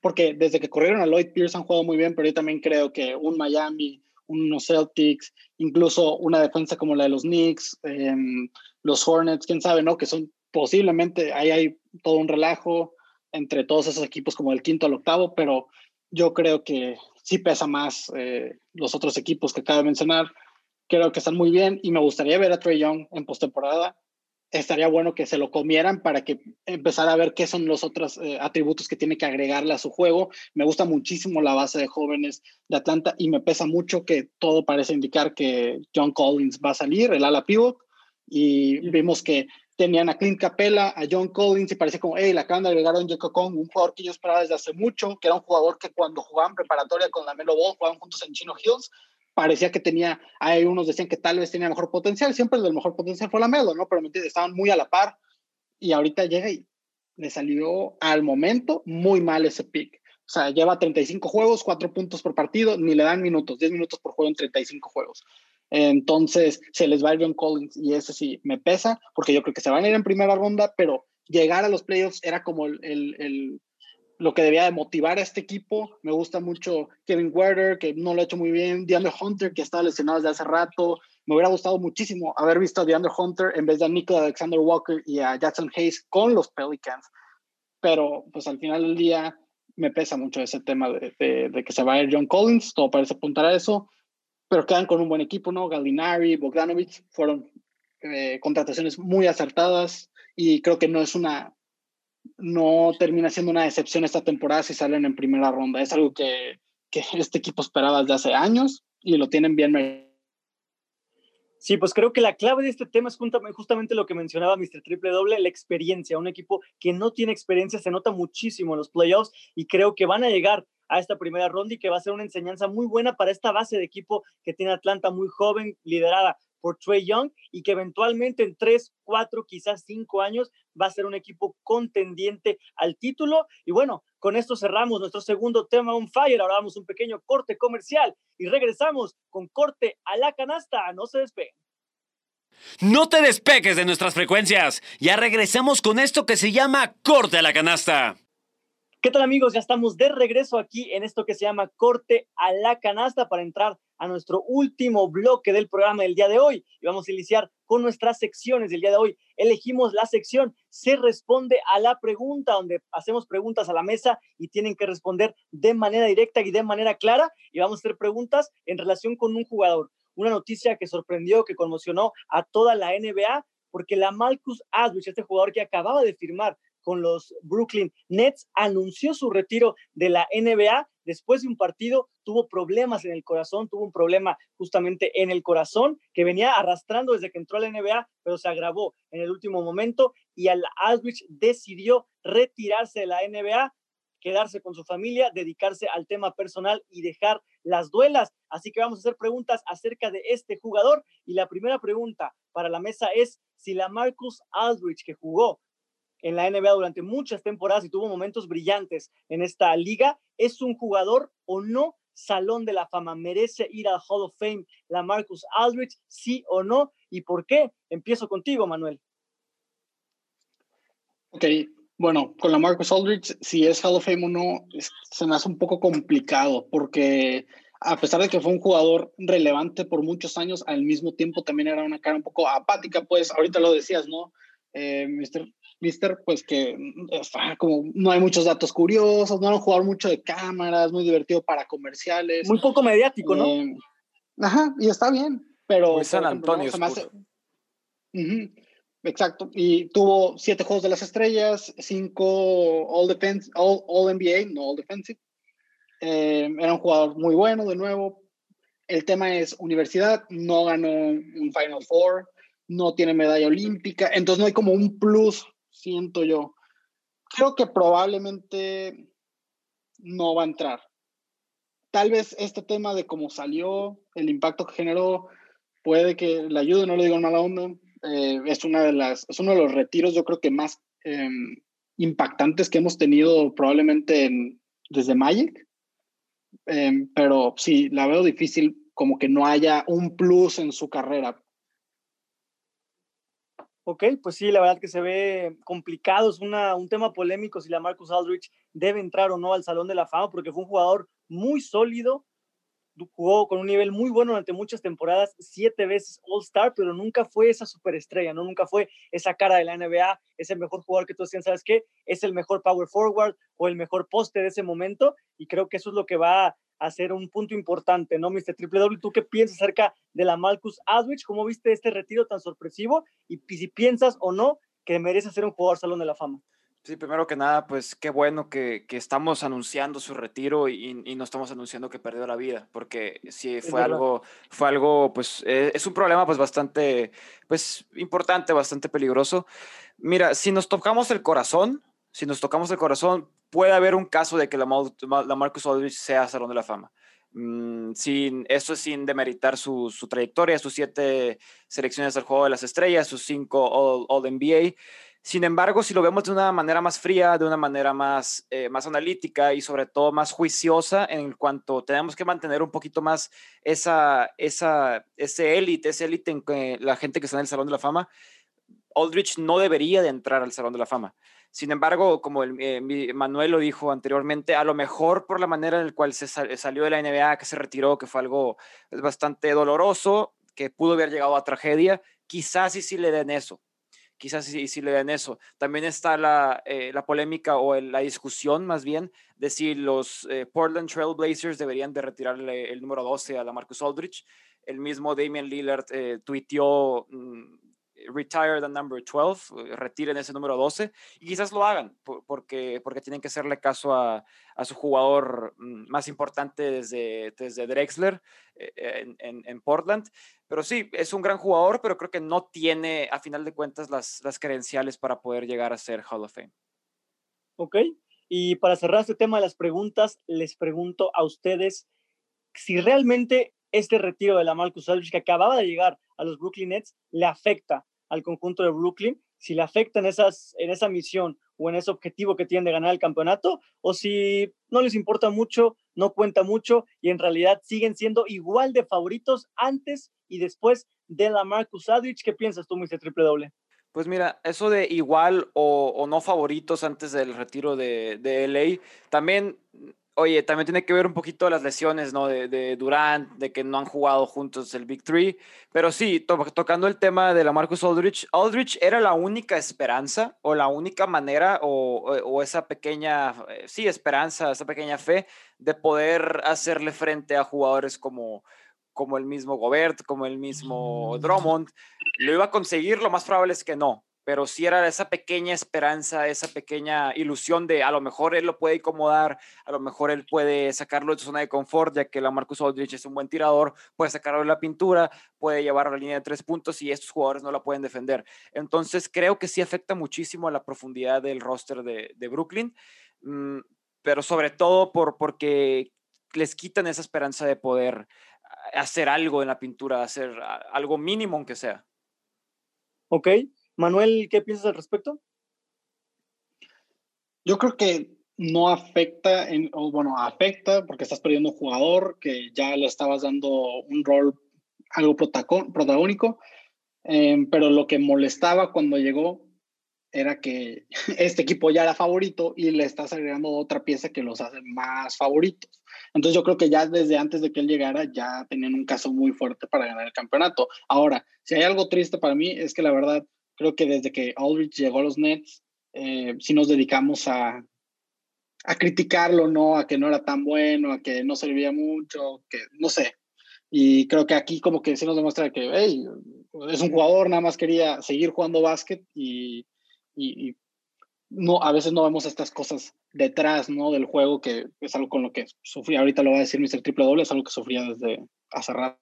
porque desde que corrieron a Lloyd Pierce han jugado muy bien, pero yo también creo que un Miami, unos Celtics, incluso una defensa como la de los Knicks, em, los Hornets, quién sabe, ¿no? Que son posiblemente, ahí hay todo un relajo entre todos esos equipos como el quinto al octavo, pero yo creo que sí pesa más eh, los otros equipos que acabo de mencionar. Creo que están muy bien y me gustaría ver a Trey Young en postemporada estaría bueno que se lo comieran para que empezara a ver qué son los otros eh, atributos que tiene que agregarle a su juego. Me gusta muchísimo la base de jóvenes de Atlanta y me pesa mucho que todo parece indicar que John Collins va a salir, el ala pivot, y vimos que tenían a Clint Capella, a John Collins y parece como, hey, le acaban de agregar a un Kong, un jugador que yo esperaba desde hace mucho, que era un jugador que cuando jugaban preparatoria con la Melo Ball, jugaban juntos en Chino Hills, parecía que tenía, hay unos decían que tal vez tenía mejor potencial, siempre el del mejor potencial fue la Melo, ¿no? Pero estaban muy a la par y ahorita llega y le salió al momento muy mal ese pick. O sea, lleva 35 juegos, 4 puntos por partido, ni le dan minutos, 10 minutos por juego en 35 juegos. Entonces, se les va el John Collins y ese sí me pesa, porque yo creo que se van a ir en primera ronda, pero llegar a los playoffs era como el, el lo que debía de motivar a este equipo. Me gusta mucho Kevin Werder, que no lo ha hecho muy bien, DeAndre Hunter, que estaba lesionado desde hace rato. Me hubiera gustado muchísimo haber visto a DeAndre Hunter en vez de a Nicola Alexander Walker y a Jackson Hayes con los Pelicans. Pero pues al final del día me pesa mucho ese tema de, que se va a ir John Collins, todo parece apuntar a eso, pero quedan con un buen equipo, ¿no? Gallinari, Bogdanovich fueron eh, contrataciones muy acertadas y creo que no es una no termina siendo una decepción esta temporada si salen en primera ronda. Es algo que, que este equipo esperaba desde hace años y lo tienen bien Sí, pues creo que la clave de este tema es justamente lo que mencionaba Mr. Triple Doble, la experiencia. Un equipo que no tiene experiencia se nota muchísimo en los playoffs y creo que van a llegar a esta primera ronda y que va a ser una enseñanza muy buena para esta base de equipo que tiene Atlanta muy joven, liderada por Trey Young y que eventualmente en tres, cuatro, quizás cinco años va a ser un equipo contendiente al título. Y bueno, con esto cerramos nuestro segundo tema on fire. Ahora damos un pequeño corte comercial y regresamos con corte a la canasta. No se despeguen. No te despegues de nuestras frecuencias. Ya regresamos con esto que se llama corte a la canasta. ¿Qué tal amigos? Ya estamos de regreso aquí en esto que se llama corte a la canasta para entrar a nuestro último bloque del programa del día de hoy. Y vamos a iniciar con nuestras secciones del día de hoy. Elegimos la sección Se responde a la pregunta, donde hacemos preguntas a la mesa y tienen que responder de manera directa y de manera clara. Y vamos a hacer preguntas en relación con un jugador. Una noticia que sorprendió, que conmocionó a toda la NBA, porque la Marcus Aldridge, este jugador que acababa de firmar con los Brooklyn Nets, anunció su retiro de la NBA después de un partido, tuvo problemas en el corazón, tuvo un problema justamente en el corazón que venía arrastrando desde que entró a la NBA, pero se agravó en el último momento y al Aldrich decidió retirarse de la NBA, quedarse con su familia, dedicarse al tema personal y dejar las duelas. Así que vamos a hacer preguntas acerca de este jugador y la primera pregunta para la mesa es si la Marcus Aldrich que jugó en la NBA durante muchas temporadas y tuvo momentos brillantes en esta liga, ¿es un jugador o no Salón de la Fama? ¿Merece ir al Hall of Fame la Marcus Aldridge? ¿Sí o no? ¿Y por qué? Empiezo contigo, Manuel. Ok, bueno, con la Marcus Aldridge, si es Hall of Fame o no, se me hace un poco complicado porque a pesar de que fue un jugador relevante por muchos años, al mismo tiempo también era una cara un poco apática, pues ahorita lo decías, ¿no? Eh. Mister, pues que está como no hay muchos datos curiosos, no han jugado mucho de cámaras, muy divertido para comerciales. Muy poco mediático, ¿no? Eh, ajá, y está bien, pero. Muy San Antonio. Exacto, y tuvo siete juegos de las estrellas, cinco All, Defense, all, NBA, no All Defensive. Eh, era un jugador muy bueno, de nuevo. El tema es universidad, no ganó un Final Four, no tiene medalla olímpica, entonces no hay como un plus siento yo. Creo que probablemente no va a entrar. Tal vez este tema de cómo salió, el impacto que generó, puede que le ayude, no lo digo en mala onda. Eh, es, una de las, es uno de los retiros, yo creo que más em, impactantes que hemos tenido probablemente desde Magic. Em, pero sí, la veo difícil como que no haya un plus en su carrera Ok, pues sí, la verdad que se ve complicado, es una, un tema polémico si la Marcus Aldrich debe entrar o no al Salón de la Fama, porque fue un jugador muy sólido, jugó con un nivel muy bueno durante muchas temporadas, siete veces All-Star, pero nunca fue esa superestrella, ¿no? Nunca fue esa cara de la NBA, es el mejor jugador que todos decían, ¿sabes qué? Es el mejor power forward o el mejor poste de ese momento, y creo que eso es lo que va hacer un punto importante, ¿no, Mr. Triple W? ¿Tú qué piensas acerca de la Marcus Aldrich? ¿Cómo viste este retiro tan sorpresivo? Y si piensas o no que merece ser un jugador Salón de la Fama. Sí, primero que nada, pues qué bueno que, que estamos anunciando su retiro y, y, no estamos anunciando que perdió la vida, porque sí fue algo, fue algo, pues eh, es un problema pues bastante, pues importante, bastante peligroso. Mira, si nos tocamos el corazón, si nos tocamos el corazón, puede haber un caso de que la, la Marcus Aldridge sea Salón de la Fama. Mm, sin, eso es sin demeritar su, su, trayectoria, sus siete selecciones al juego de las estrellas, sus cinco All, all NBA. Sin embargo, si lo vemos de una manera más fría, de una manera más, eh, más analítica y sobre todo más juiciosa, en cuanto tenemos que mantener un poquito más esa, esa, ese élite, ese élite en que la gente que está en el Salón de la Fama, Aldrich no debería de entrar al Salón de la Fama. Sin embargo, como el, eh, Manuel lo dijo anteriormente, a lo mejor por la manera en la cual se salió de la NBA, que se retiró, que fue algo bastante doloroso, que pudo haber llegado a tragedia, quizás sí, sí le den eso. Quizás sí, le den eso. También está la, eh, la polémica o la discusión más bien de si los eh, Portland Trail Blazers deberían de retirarle el número 12 a la Marcus Aldrich. El mismo Damian Lillard tuiteó mm, retire the number 12, eh, retiren ese número 12 y quizás lo hagan porque, porque tienen que hacerle caso a, a su jugador mm, más importante desde, desde Drexler eh, en, en, en, Portland. Pero sí, es un gran jugador, pero creo que no tiene a final de cuentas las, las credenciales para poder llegar a ser Hall of Fame. Ok, y para cerrar este tema de las preguntas, les pregunto a ustedes si realmente este retiro de la Marcus Aldridge que acababa de llegar a los Brooklyn Nets le afecta al conjunto de Brooklyn, si le afecta en, esas, en esa misión o en ese objetivo que tienen de ganar el campeonato, o si no les importa mucho, no cuenta mucho y en realidad siguen siendo igual de favoritos antes y después de la Marcus Aldridge. ¿Qué piensas tú, Mr. Triple Doble? Pues mira, eso de igual o, no favoritos antes del retiro de, de LA, también Oye, también tiene que ver un poquito las lesiones, ¿no? De, de Durant, de que no han jugado juntos el Big Three. Pero sí, to tocando el tema de la Marcus Aldrich, Aldrich era la única esperanza o la única manera o, o, o, esa pequeña, eh, sí, esperanza, esa pequeña fe de poder hacerle frente a jugadores como, como el mismo Gobert, como el mismo Drummond. Lo iba a conseguir, lo más probable es que no pero sí era esa pequeña esperanza, esa pequeña ilusión de a lo mejor él lo puede incomodar, a lo mejor él puede sacarlo de su zona de confort, ya que la Marcus Aldridge es un buen tirador, puede sacarlo de la pintura, puede llevarlo a la línea de tres puntos y estos jugadores no la pueden defender. Entonces creo que sí afecta muchísimo a la profundidad del roster de, Brooklyn, mmm, pero sobre todo por, porque les quitan esa esperanza de poder hacer algo en la pintura, hacer algo mínimo aunque sea. Ok, Manuel, ¿qué piensas al respecto? Yo creo que no afecta, en, o bueno, afecta porque estás perdiendo un jugador que ya le estabas dando un rol algo protagónico, eh, pero lo que molestaba cuando llegó era que <laughs> este equipo ya era favorito y le estás agregando otra pieza que los hace más favoritos. Entonces yo creo que ya desde antes de que él llegara ya tenían un caso muy fuerte para ganar el campeonato. Ahora, si hay algo triste para mí es que la verdad creo que desde que Aldrich llegó a los Nets, eh, sí nos dedicamos a, a criticarlo, ¿no? A que no era tan bueno, a que no servía mucho, que no sé. Y creo que aquí como que sí nos demuestra que, hey, es un jugador, nada más quería seguir jugando básquet y, y, no, a veces no vemos estas cosas detrás, ¿no? Del juego, que es algo con lo que sufría, ahorita lo va a decir Mr. Triple Doble, es algo que sufría desde hace rato.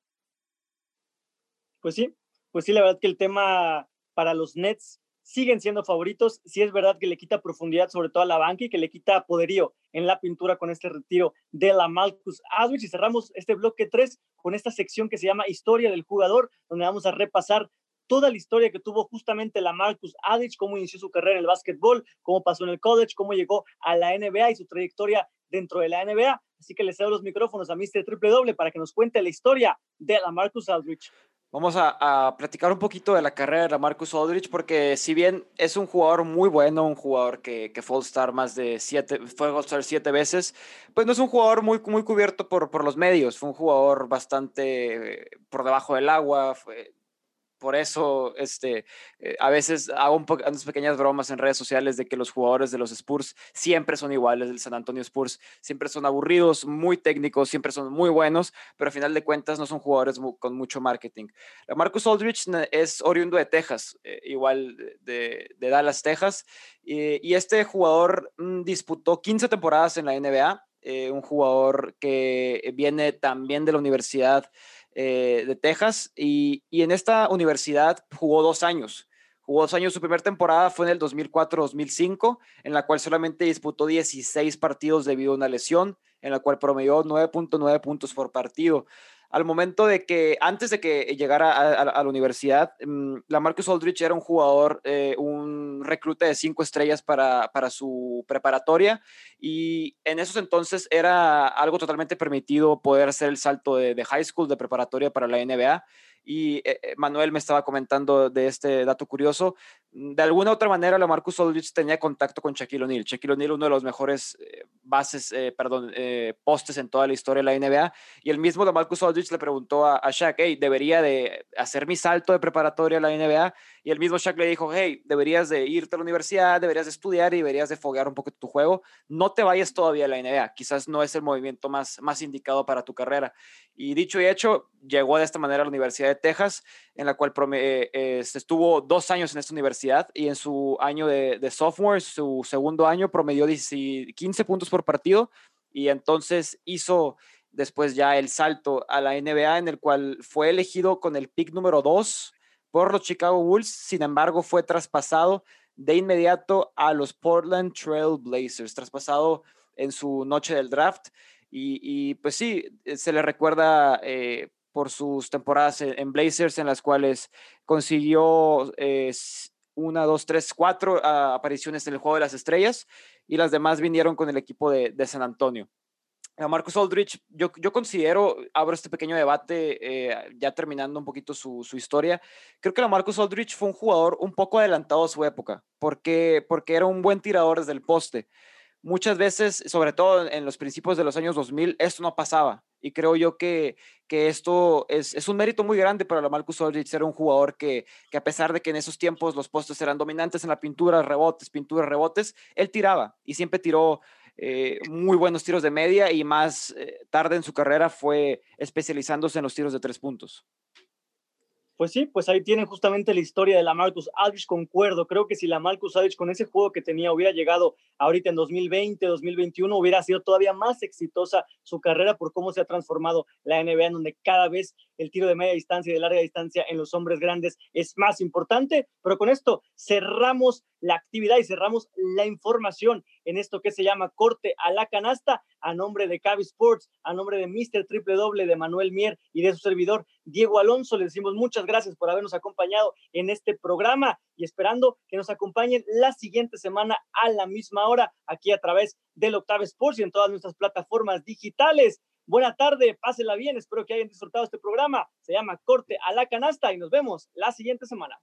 Pues sí, pues sí, la verdad que el tema para los Nets siguen siendo favoritos. Sí es verdad que le quita profundidad sobre todo a la banca y que le quita poderío en la pintura con este retiro de la Marcus Aldridge. Y cerramos este bloque 3 con esta sección que se llama Historia del Jugador, donde vamos a repasar toda la historia que tuvo justamente la Marcus Aldridge, cómo inició su carrera en el básquetbol, cómo pasó en el college, cómo llegó a la NBA y su trayectoria dentro de la NBA. Así que les cedo los micrófonos a Mr. Triple Doble para que nos cuente la historia de la Marcus Aldridge. Vamos a, platicar un poquito de la carrera de Marcus Aldrich, porque si bien es un jugador muy bueno, un jugador que, que fue All-Star más de siete, fue siete veces, pues no es un jugador muy, muy cubierto por, por los medios, fue un jugador bastante eh, por debajo del agua, por eso este, eh, a veces hago unas pequeñas bromas en redes sociales de que los jugadores de los Spurs siempre son iguales, del San Antonio Spurs, siempre son aburridos, muy técnicos, siempre son muy buenos, pero al final de cuentas no son jugadores con mucho marketing. Marcus Aldrich es oriundo de Texas, eh, igual de, Dallas, Texas, y, este jugador mm, disputó 15 temporadas en la NBA, eh, un jugador que viene también de la universidad eh, de Texas y, en esta universidad jugó dos años. Jugó dos años, su primera temporada fue en el 2004-2005, en la cual solamente disputó 16 partidos debido a una lesión, en la cual promedió 9.9 puntos por partido al momento de que, antes de que llegara a, la universidad, mm, la Marcus Aldrich era un jugador, eh, un recluta de cinco estrellas para, para, su preparatoria y en esos entonces era algo totalmente permitido poder hacer el salto de, high school, de preparatoria para la NBA y eh, eh, Manuel me estaba comentando de este dato curioso. De alguna u otra manera, la Marcus Aldridge tenía contacto con Shaquille O'Neal. Shaquille O'Neal, uno de los mejores eh, bases, perdón, postes en toda la historia de la NBA. Y el mismo la Marcus Aldridge le preguntó a, a Shaq, hey, debería de hacer mi salto de preparatoria a la NBA. Y el mismo Shaq le dijo, hey, deberías de irte a la universidad, deberías de estudiar y deberías de foguear un poco tu juego. No te vayas todavía a la NBA. Quizás no es el movimiento más, más indicado para tu carrera. Y dicho y hecho, llegó de esta manera a la Universidad de Texas, en la cual eh, estuvo dos años en esta universidad y en su año de, sophomore, su segundo año, promedió 15 puntos por partido y entonces hizo después ya el salto a la NBA en el cual fue elegido con el pick número 2 por los Chicago Bulls, sin embargo fue traspasado de inmediato a los Portland Trail Blazers, traspasado en su noche del draft. Y, pues sí, se le recuerda eh, por sus temporadas en, Blazers, en las cuales consiguió eh, una, dos, tres, cuatro ah, apariciones en el Juego de las Estrellas y las demás vinieron con el equipo de, San Antonio. A Marcus Aldrich, yo, yo considero, abro este pequeño debate, eh, ya terminando un poquito su, su, historia, creo que la Marcus Aldrich fue un jugador un poco adelantado a su época, porque, porque era un buen tirador desde el poste muchas veces, sobre todo en los principios de los años 2000, esto no pasaba. Y creo yo que, que esto es, es, un mérito muy grande para la Marcus Aldridge ser un jugador que, que, a pesar de que en esos tiempos los postes eran dominantes en la pintura, rebotes, pintura, rebotes, él tiraba y siempre tiró eh, muy buenos tiros de media y más eh, tarde en su carrera fue especializándose en los tiros de tres puntos. Pues sí, pues ahí tienen justamente la historia de la Marcus Aldridge, concuerdo. Creo que si la Marcus Aldridge con ese juego que tenía hubiera llegado ahorita en 2020, 2021, hubiera sido todavía más exitosa su carrera por cómo se ha transformado la NBA, donde cada vez el tiro de media distancia y de larga distancia en los hombres grandes es más importante. Pero con esto cerramos la actividad y cerramos la información en esto que se llama corte a la canasta a nombre de Cavi Sports, a nombre de Mr. Triple Doble, de Manuel Mier y de su servidor Diego Alonso. Le decimos muchas gracias por habernos acompañado en este programa y esperando que nos acompañen la siguiente semana a la misma hora aquí a través del Octave Sports y en todas nuestras plataformas digitales. Buena tarde, pásela bien, espero que hayan disfrutado este programa. Se llama Corte a la Canasta y nos vemos la siguiente semana.